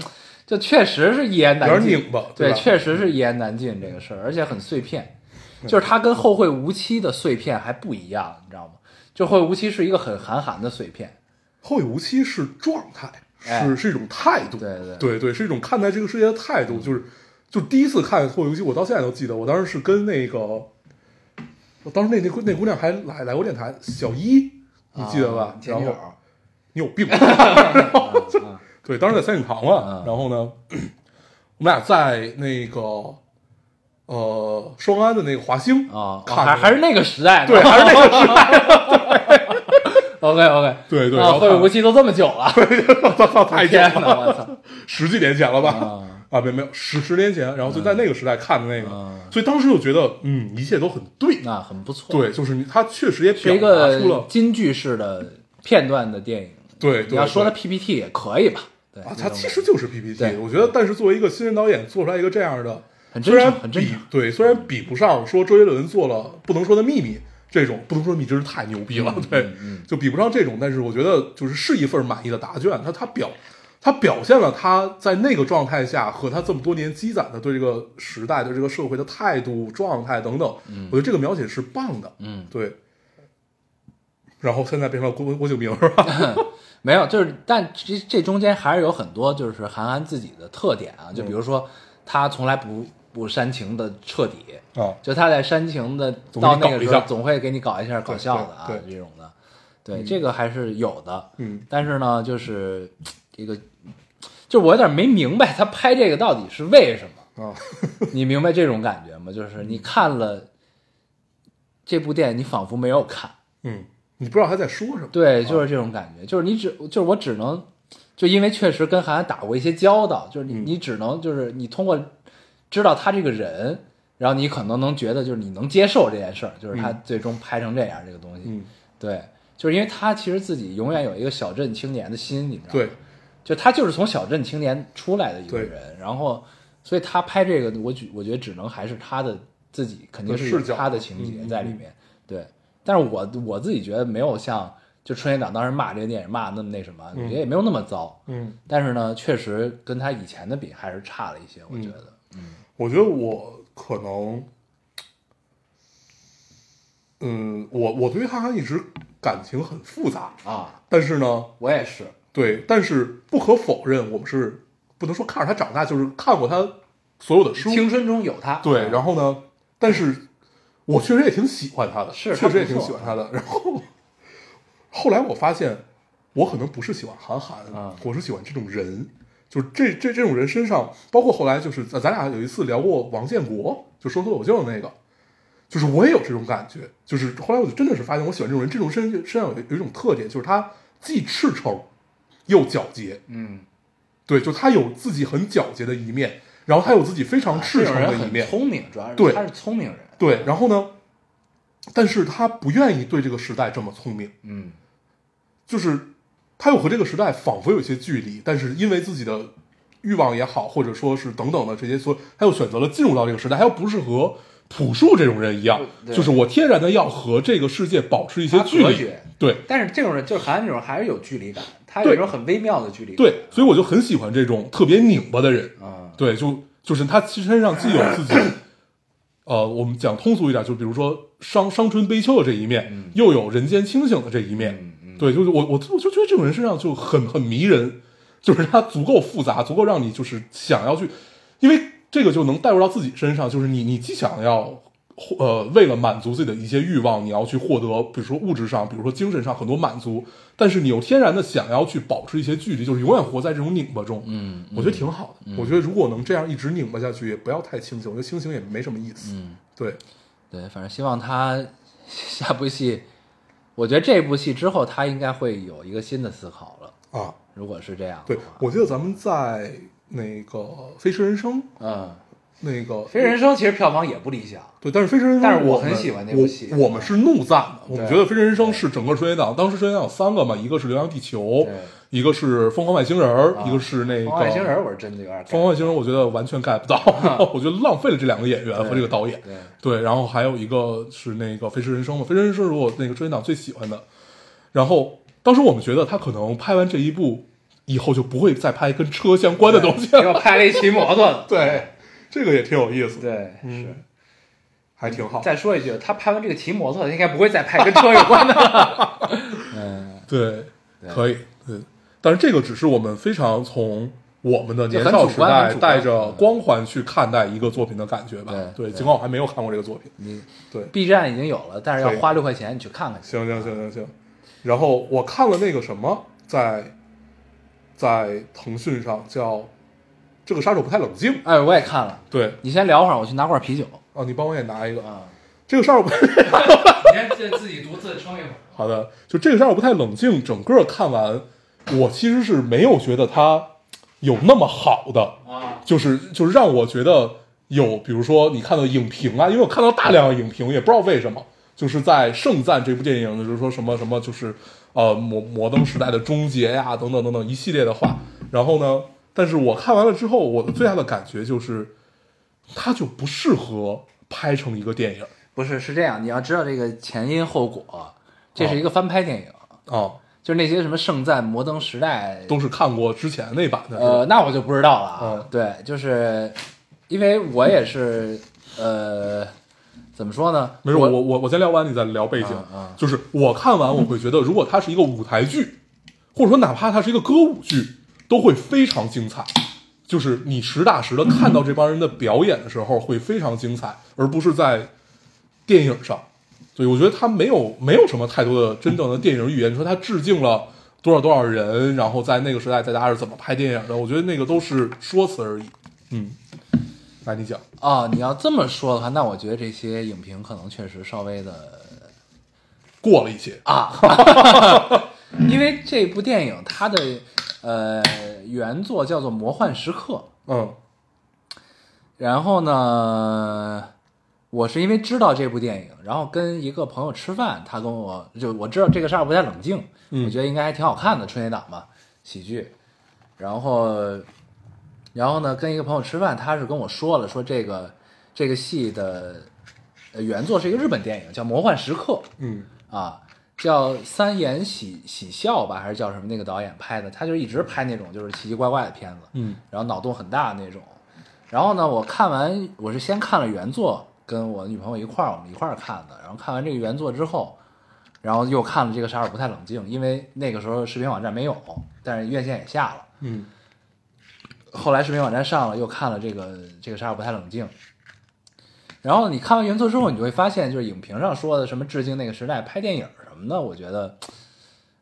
就确实是一言难尽，拧巴，对，确实是一言难尽这个事儿，而且很碎片，就是它跟后会无期的碎片还不一样，你知道吗？就后会无期是一个很韩寒的碎片，后会无期是状态，哎。是是一种态度，对对对。对，是一种看待这个世界的态度。就是就第一次看《后会无期》，我到现在都记得，我当时是跟那个，我当时那那那姑娘还来来过电台，小一，你记得吧？你有病，啊 对，当时在三影堂嘛嗯，然后呢，我们俩在那个呃双安的那个华星啊，还还是那个时代，对，还是那个时代，OK OK，对对，后会无期都这么久了，我操，太久天哪，了，我操！十几年前了吧？啊。啊，没有没有，十十年前，然后就在那个时代看的那个，嗯。所以当时就觉得，嗯，一切都很对，那很不错，对，就是你，他确实也表达出个了，京剧式的片段的电影。对，对你要说它对。PPT 也可以吧？对啊，这种他其实就是 PPT，对。我觉得，但是作为一个新人导演做出来一个这样的，很虽然比对，虽然比不上说周杰伦做了不能说的秘密这种，不能说的秘密真是太牛逼了，对，嗯就比不上这种，但是我觉得就是是一份满意的答卷，他他表。他表现了他在那个状态下和他这么多年积攒的对这个时代、对这个社会的态度、状态等等，我觉得这个描写是棒的。嗯，对。然后现在变成了郭郭敬明是吧？没有，就是但这这中间还是有很多就是韩寒自己的特点啊，就比如说他从来不不煽情的彻底，啊，就他在煽情的总到那个时候总会给你搞一下搞笑的啊这种的，对这个还是有的，嗯。但是呢，就是这个，就我有点没明白他拍这个到底是为什么。啊，你明白这种感觉吗？就是你看了这部电影，你仿佛没有看，嗯，你不知道他在说什么。对，就是这种感觉，就是你只就是我只能，就因为确实跟韩寒打过一些交道，就是你、嗯。你只能就是你通过知道他这个人，然后你可能能觉得就是你能接受这件事儿，就是他嗯。最终拍成这样这个东西，嗯，对，就是因为他其实自己永远有一个小镇青年的心，你知道吗？对，就他就是从小镇青年出来的一个人，然后所以他拍这个，我觉我觉得只能还是他的自己肯定是他的情节在里面，对。但是我我自己觉得没有像就春节档当时骂这个电影骂那么那什么，我觉得也没有那么糟，嗯，但是呢，确实跟他以前的比还是差了一些，我觉得，我觉得我可能，嗯，我我对于韩寒一直感情很复杂，啊，但是呢，我也是，对，但是不可否认，我们是不能说看着他长大，就是看过他所有的书，青春中有他，对，然后呢，但是我确实也挺喜欢他的，是确实也挺喜欢他的。然后后来我发现，我可能不是喜欢韩寒，嗯我是喜欢这种人，就是这这这种人身上，包括后来就是咱咱俩有一次聊过王建国，就说脱口秀的那个，就是我也有这种感觉，就是后来我就真的是发现我喜欢这种人，这种身身上有有一种特点，就是他既赤诚又皎洁，嗯，对，就他有自己很皎洁的一面，然后他有自己非常赤诚的一面，聪明，主要是。对他是聪明人，对，然后呢，但是他不愿意对这个时代这么聪明，嗯。就是他又和这个时代仿佛有一些距离，但是因为自己的欲望也好，或者说是等等的这些，所以他又选择了进入到这个时代，他又不是和朴树这种人一样，就是我天然的要和这个世界保持一些距离，对但是这种人就是韩寒这种还是有距离感，他有一种很微妙的距离感，对，所以我就很喜欢这种特别拧巴的人，啊，对，就就是他其实身上既有自己，呃，我们讲通俗一点，就比如说伤伤春悲秋的这一面，又有人间清醒的这一面。对，就是我我我就觉得这种人身上就很很迷人，就是他足够复杂，足够让你就是想要去，因为这个就能带入到自己身上，就是你你既想要。呃，为了满足自己的一些欲望，你要去获得，比如说物质上，比如说精神上很多满足，但是你又天然的想要去保持一些距离，就是永远活在这种拧巴中。嗯，我觉得挺好的。我觉得如果能这样一直拧巴下去，也不要太清醒，我觉得清醒也没什么意思。嗯，对，对，反正希望他 下部戏，我觉得这部戏之后他应该会有一个新的思考了。啊，如果是这样对，，我记得咱们在那个《飞驰人生》嗯，那个《飞驰人生》其实票房也不理想，对，但是《飞驰人生》但是我很喜欢那部戏我我们是怒赞的，我们觉得《飞驰人生》是整个春节档，当时春节档有三个嘛，一个是《流浪地球》，对一个是《疯狂外星人》啊一个是那个《外星人》，我是真的有点疯狂外星人》，我觉得完全 get 不到，我觉得浪费了这两个演员和这个导演。对，对，然后还有一个是那个《飞驰人生》嘛，《飞驰人生》是我那个春节档最喜欢的。然后当时我们觉得他可能拍完这一部以后就不会再拍跟车相关的东西结果。拍了一骑摩托，对，这个也挺有意思，，对，嗯是。还挺好。再说一句，他拍完这个骑摩托的，应该不会再拍跟车有关的。嗯，对，可以，对。但是这个只是我们非常从我们的年少时代带着光环去看待一个作品的感觉吧。对，尽管我还没有看过这个作品。你对，B 站已经有了，但是要花六块钱，你去看看去。行行行行行。然后我看了那个什么，在在腾讯上叫这个杀手不太冷静。哎，我也看了。对，你先聊会儿，我去拿罐啤酒。哦，你帮我也拿一个。啊，这个杀手不你先自自己独自撑一会儿。好的，就这个杀手不太冷静，整个看完，我其实是没有觉得它有那么好的。啊，就是就是让我觉得有，比如说你看到影评啊，因为我看到大量的影评，也不知道为什么，就是在盛赞这部电影，就是说什么什么，就是呃摩摩登时代的终结呀，等等等等一系列的话。然后呢，但是我看完了之后，我的最大的感觉就是，它就不适合拍成一个电影不是，是这样，你要知道这个前因后果。这是一个翻拍电影，啊，就是那些什么圣赞摩登时代，都是看过之前那版的，呃，那我就不知道了啊。嗯对，就是因为我也是，呃，怎么说呢？没事，我我我先聊完，你再聊背景。嗯嗯就是我看完，我会觉得，如果它是一个舞台剧，或者说哪怕它是一个歌舞剧，都会非常精彩。就是你实打实的看到这帮人的表演的时候，会非常精彩，而不是在电影上。所以我觉得他没有没有什么太多的真正的电影语言。你说他致敬了多少多少人，然后在那个时代大家是怎么拍电影的？我觉得那个都是说辞而已。嗯，来你讲。啊，你要这么说的话，那我觉得这些影评可能确实稍微的过了一些啊，因为这部电影它的呃原作叫做《魔幻时刻》，嗯然后呢，我是因为知道这部电影，然后跟一个朋友吃饭，他跟我就我知道这个事儿不太冷静，嗯我觉得应该还挺好看的，春节档嘛，喜剧。然后，然后呢，跟一个朋友吃饭，他是跟我说了，说这个这个戏的呃原作是一个日本电影，叫《魔幻时刻》。嗯啊，叫三眼喜喜笑吧，还是叫什么？那个导演拍的，他就一直拍那种就是奇奇怪怪的片子，嗯然后脑洞很大那种。然后呢，我看完，我是先看了原作，跟我女朋友一块儿，我们一块儿看的。然后看完这个原作之后，然后又看了这个《杀手不太冷静》，因为那个时候视频网站没有，但是院线也下了。嗯后来视频网站上了，又看了这个这个《杀手不太冷静》。然后你看完原作之后，你就会发现，就是影评上说的什么致敬那个时代、拍电影什么的，我觉得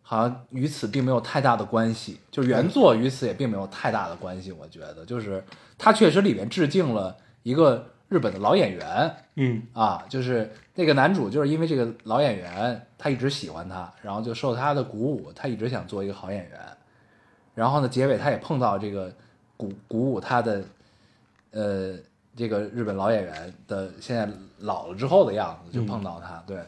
好像与此并没有太大的关系，就是原作与此也并没有太大的关系。我觉得，就是它确实里面致敬了一个日本的老演员。嗯。啊，就是那个男主，就是因为这个老演员，他一直喜欢他，然后就受他的鼓舞，他一直想做一个好演员。然后呢，结尾他也碰到这个鼓鼓舞他的，呃，这个日本老演员的现在老了之后的样子，就碰到他。对，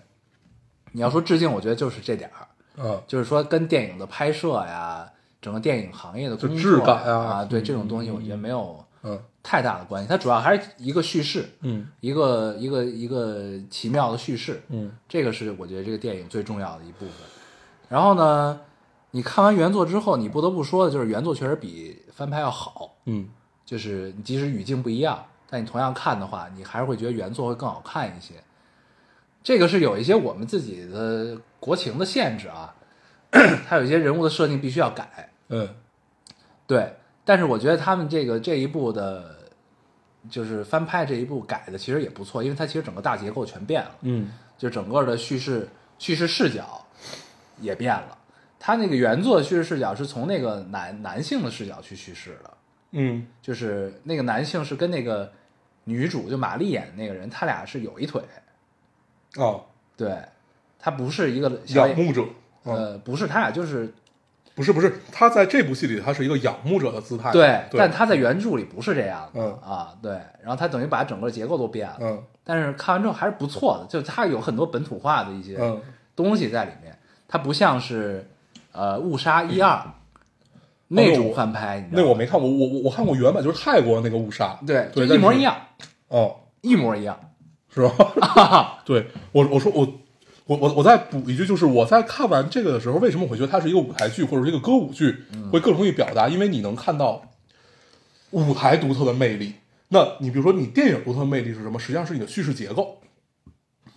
你要说致敬，我觉得就是这点儿，嗯。就是说跟电影的拍摄呀，整个电影行业的工作就质感啊。啊，对嗯这种东西，我觉得没有嗯太大的关系。它主要还是一个叙事，嗯一个一个一个奇妙的叙事，嗯这个是我觉得这个电影最重要的一部分。然后呢，你看完原作之后，你不得不说的就是原作确实比翻拍要好。嗯就是你即使语境不一样，但你同样看的话，你还是会觉得原作会更好看一些。这个是有一些我们自己的国情的限制啊，它有一些人物的设定必须要改，嗯对。但是我觉得他们这个这一部的，就是翻拍这一部改的其实也不错，因为它其实整个大结构全变了。嗯就整个的叙事叙事视角也变了。他那个原作的叙事视角是从那个男男性的视角去叙事的，嗯就是那个男性是跟那个女主就玛丽演的那个人，他俩是有一腿，哦，对，他不是一个小仰慕者。嗯，呃，不是，他俩就是不是不是，他在这部戏里他是一个仰慕者的姿态。对，对，但他在原著里不是这样的、嗯啊，对，然后他等于把整个结构都变了，嗯但是看完之后还是不错的，就他有很多本土化的一些嗯东西在里面，它不像是呃误杀一二那那种翻拍，那我没看过，我我我看过原版，就是泰国那个误杀。对，对就一模一样，哦，一模一样，是吧？对我我说我我我我再补一句，就是我在看完这个的时候，为什么我会觉得它是一个舞台剧或者是一个歌舞剧，会更容易表达？因为你能看到舞台独特的魅力。那你比如说，你电影独特的魅力是什么？实际上是你的叙事结构。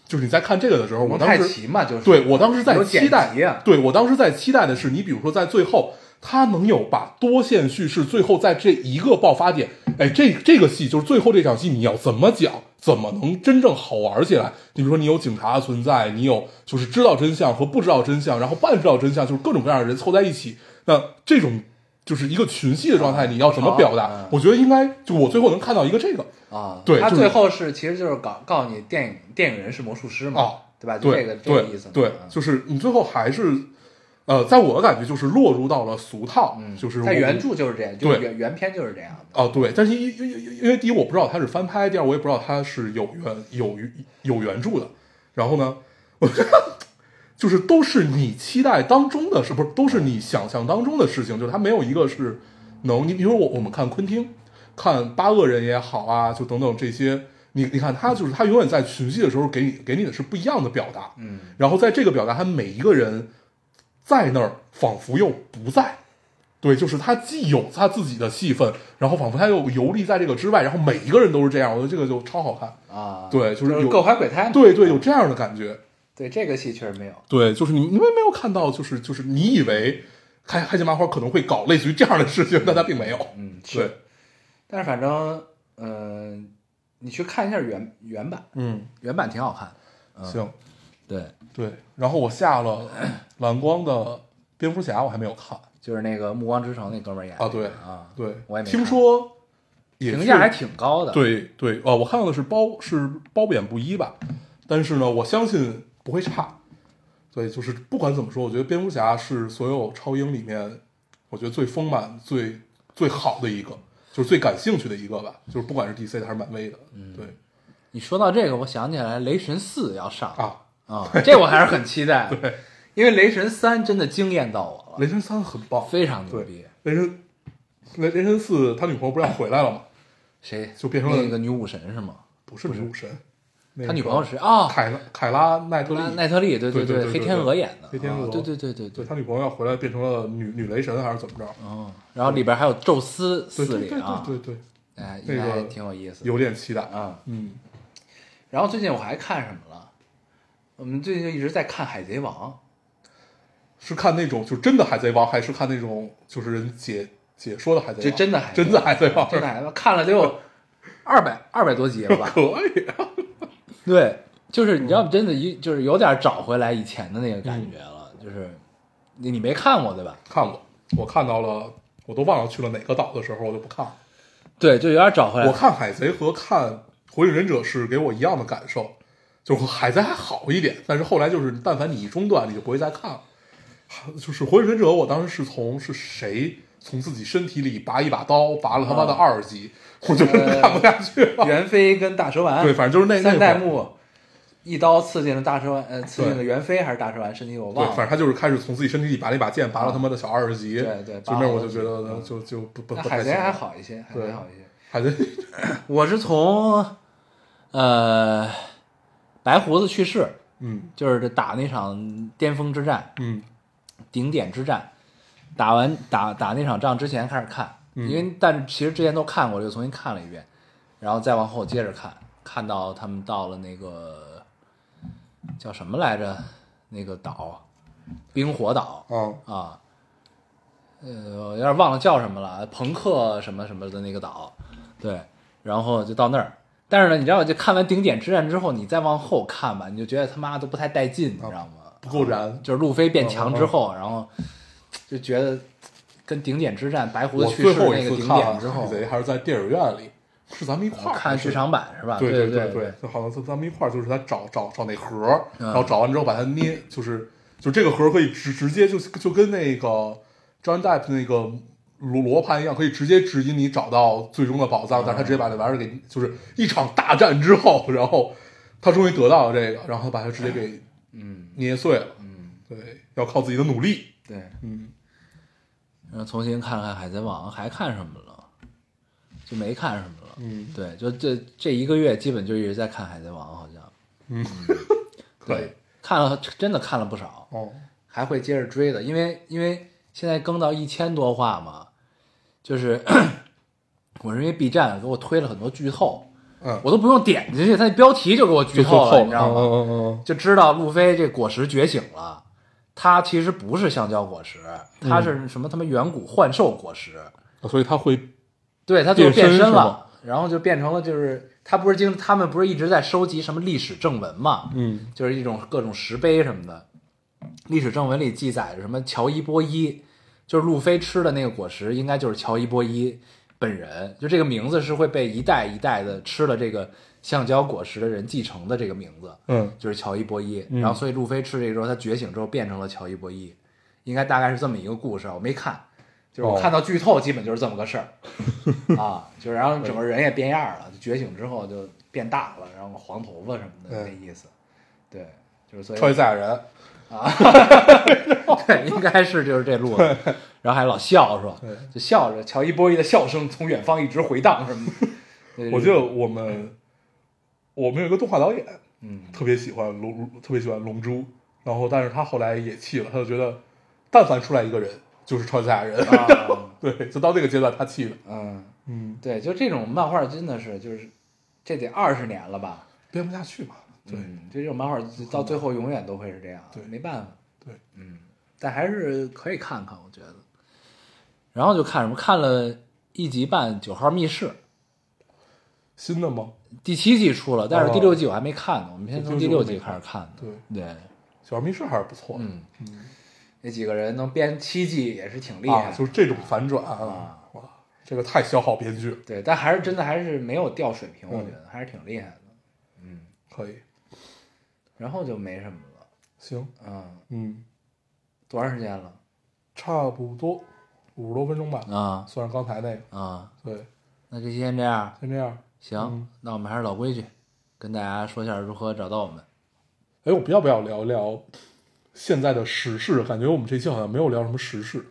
就是你在看这个的时候，我当时嘛，就是对我当时在期待对我当时在期待的是，你比如说在最后，他能有把多线叙事，最后在这一个爆发点，哎，这这个戏就是最后这场戏，你要怎么讲，怎么能真正好玩起来？你比如说，你有警察存在，你有就是知道真相和不知道真相，然后半知道真相，就是各种各样的人凑在一起，那这种就是一个群戏的状态，你要怎么表达？嗯我觉得应该就我最后能看到一个这个，啊，对他最后是其实就是告告诉你电影电影人是魔术师嘛，哦对吧？就这个这个意思，对嗯，就是你最后还是，呃，在我的感觉就是落入到了俗套，嗯就是在原著就是这样，就是对原原片就是这样的，哦，对，但是因因因因为第一我不知道它是翻拍，第二我也不知道它是有原有有原著的，然后呢，我就是都是你期待当中的，是不是都是你想象当中的事情？就是它没有一个是能，你比如我我们看昆汀，看八恶人也好啊，就等等这些，你你看他就是他永远在群戏的时候给你给你的是不一样的表达，嗯，然后在这个表达，他每一个人在那儿，仿佛又不在。对，就是他既有他自己的戏份，然后仿佛他又游历在这个之外，然后每一个人都是这样，我觉得这个就超好看。啊，对就是有各怀鬼胎嘛，对对，有这样的感觉。对，这个戏确实没有，对，就是你你们没有看到，就是就是你以为开开心麻花可能会搞类似于这样的事情，但他并没有。嗯，对是，，但是反正嗯，你去看一下原原版，嗯，原版挺好看，嗯，行，对，对。然后我下了蓝光的蝙蝠侠，我还没有看就是那个《暮光之城》那哥们儿演的啊。对啊，对，我也没听说也评价还挺高的，，对对，哦，我看到的是褒是褒贬不一吧，但是呢，我相信不会差。对，就是不管怎么说，我觉得蝙蝠侠是所有超英里面，我觉得最丰满、最最好的一个，就是最感兴趣的一个吧。就是不管是 DC 的还是漫威的，嗯对你说到这个，我想起来《雷神四》要上啊，啊，这我还是很期待的，对，因为《雷神三》真的惊艳到我了，雷神三很棒，非常牛逼。雷神雷雷神四，他女朋友不是要回来了吗？谁？就变成了那个女武神是吗？不是女武神，他女朋友是啊，凯拉凯拉奈特利，奈奈特利，对对，对对对黑天鹅演的，黑天鹅啊对对对对对。他女朋友要回来变成了女女雷神还是怎么着？嗯，然后里边还有宙斯对对对四里啊，对对对，哎，那个挺有意思。有点期待。啊，嗯，然后最近我还看什么了？我们最近就一直在看《海贼王是看那种就真的海贼王，还是看那种就是人解解说的海》，贼王？这真的海真的海贼王，真的海贼王看了得有二百二百多集了吧？可以啊。对，就是你知道，真的一就是有点找回来以前的那个感觉了，就是你你没看过对吧？看过，我看到了，我都忘了去了哪个岛的时候，我就不看了。对，就有点找回来。我看海贼和看火影忍者是给我一样的感受，就是海贼还好一点，但是后来就是但凡你一中断，你就不会再看了。就是火影忍者，我当时是从是谁从自己身体里拔一把刀，拔了他妈的二级，我就看不下去了。袁飞跟大蛇丸，对，反正就是那三代那会儿目一刀刺进了大蛇丸，呃，刺进了对袁飞还是大蛇丸身体，我对，忘了。反正他就是开始从自己身体里拔了一把剑，拔了他妈的小二级。对对就那我就觉得就就不海贼还好一些，海贼对好一些。海贼我是从呃白胡子去世，嗯就是打那场巅峰之战、嗯顶点之战，打完打打那场仗之前开始看，嗯因为但其实之前都看过，又重新看了一遍，然后再往后接着看，看到他们到了那个叫什么来着？那个岛，冰火岛啊啊，呃，我有点忘了叫什么了，朋克什么什么的那个岛，对，然后就到那儿。但是呢，你知道，就看完顶点之战之后，你再往后看吧，你就觉得他妈都不太带劲，你知道吗？不够燃。就是路飞变强之后，然后就觉得跟顶点之战白胡子去世那个顶点之后，贼还是在电影院里，是咱们一块儿看剧场版是吧？对对对对，就好像是咱们一块儿，就是他找找找那盒然后找完之后把它捏，就是就这个盒可以直直接就就跟那个 John Depp 那个罗罗盘一样，可以直接指引你找到最终的宝藏，但是他直接把那玩意儿给就是一场大战之后，然后他终于得到了这个，然后他把它直接给嗯。捏碎了，嗯，对，要靠自己的努力，对。嗯，然后重新看了看《海贼王》，还看什么了？就没看什么了。嗯。对，就这这一个月基本就一直在看《海贼王》，好像嗯，可以对，看了真的看了不少，哦，还会接着追的，因为因为现在更到一千多话嘛，就是 我是因为 B 站给我推了很多剧透，嗯，我都不用点进去，它那标题就给我剧透了，透你知道吗？嗯嗯嗯就知道路飞这果实觉醒了，它其实不是香蕉果实，它是什么他妈远古幻兽果实，嗯，所以它会。对，它就变身变身了，然后就变成了就是他不是经他们不是一直在收集什么历史正文嘛，嗯。就是一种各种石碑什么的，历史正文里记载着什么乔伊波伊，就是路飞吃的那个果实，应该就是乔伊波伊本人，就这个名字是会被一代一代的吃了这个橡胶果实的人继承的这个名字，嗯。就是乔伊波伊。嗯。然后所以路飞吃这个之后，他觉醒之后变成了乔伊波伊，应该大概是这么一个故事，我没看。就是我哦。看到剧透，基本就是这么个事儿，啊，就是然后整个人也变样了，就觉醒之后就变大了，然后黄头发什么的嗯。那意思，对，就是所以超级赛亚人，啊，对，应该是就是这路子，然后还老笑是吧？对就笑着，乔伊波伊的笑声从远方一直回荡什么的。对我记得我们我们有一个动画导演，嗯，特别喜欢龙，特别喜欢龙珠，然后但是他后来也气了，他就觉得但凡出来一个人就是超级赛亚人，啊，对，就到那个阶段他气了，嗯，嗯，对，就这种漫画真的是就是，这得二十年了吧？编不下去嘛，对，这种漫画到最后永远都会是这样，对没办法，对，嗯，但还是可以看看，我觉得。然后就看什么？看了一集半《九号密室》，新的吗？第七季出了，但是哦第六季我还没看呢。我们先从第六季开始看的。对，对，九号密室还是不错的，嗯，嗯，那几个人能编七季也是挺厉害。就是这种反转啊，哇，这个太消耗编剧了，对，但还是真的还是没有掉水平，我嗯觉得还是挺厉害的。嗯，可以，然后就没什么了。行，嗯，嗯，多长时间了？差不多五十多分钟吧，啊算上刚才那个，啊，对，那这期先这样。先这样。行，嗯那我们还是老规矩，跟大家说一下如何找到我们。哎，我们要不要聊聊现在的时事？感觉我们这期好像没有聊什么时事，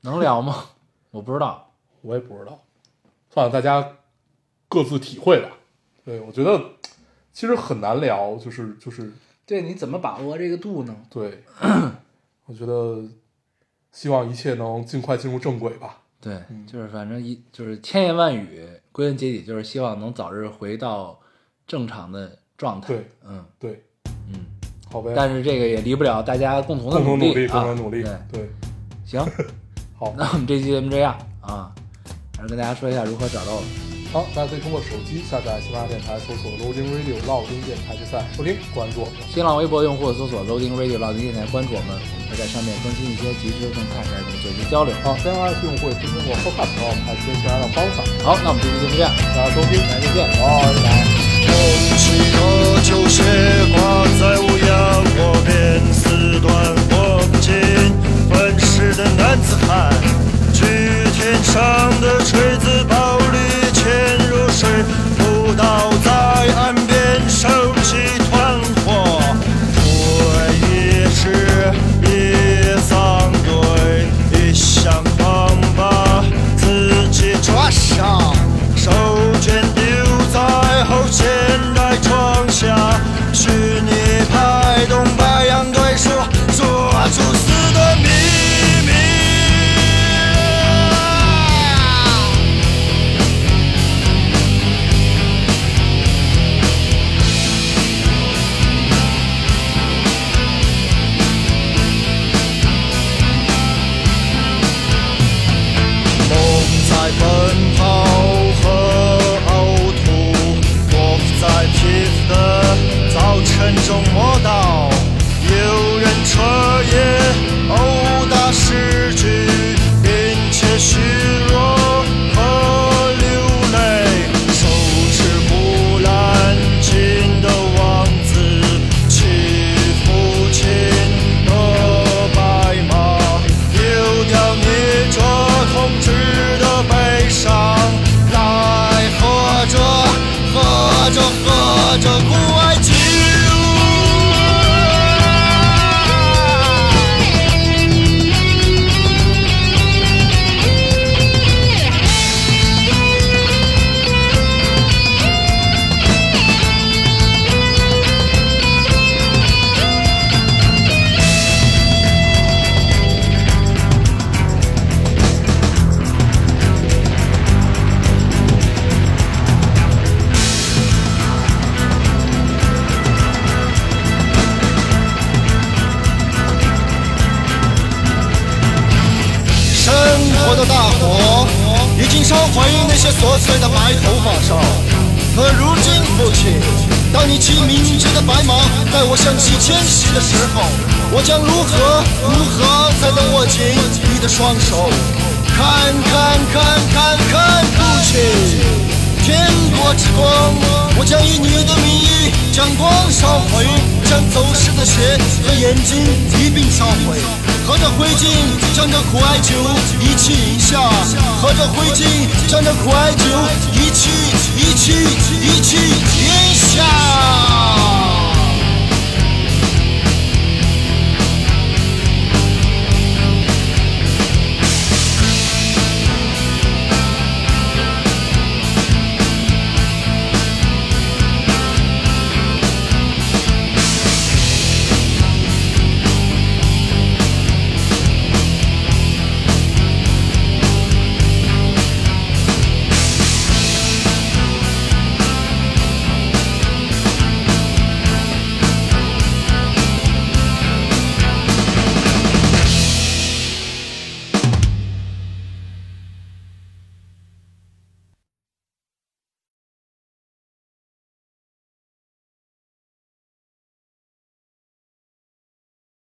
能聊吗？我不知道。我也不知道。算了，大家各自体会吧。对，我觉得其实很难聊，就是就是对，你怎么把握这个度呢？对，我觉得希望一切能尽快进入正轨吧。对，嗯就是反正一就是千言万语，归根结底就是希望能早日回到正常的状态。对，嗯对，嗯，好呗，但是这个也离不了大家共同的共同努力，啊。共同努力。对，对，行，好，那我们这期节目这样啊，还是跟大家说一下如何找到我们。好，大家可以通过手机下载喜马拉雅电台，搜索 Loading Radio 老丁电台就在收听，关注我们。新浪微博用户搜索 Loading Radio 老丁电台，关注我们，会在上面更新一些即时动态，来跟我们做一些交流。好，三幺二用户也可以通过 Podcast 和我们还是其他的方法。好，那我们这期节目这样，大家收听，大家再见。拜拜。红旗和旧鞋挂在男子汉。举天上的锤子，到早晨和这灰烬将这苦艾酒一起饮下，喝这灰烬将这苦艾酒一起一起一起饮下。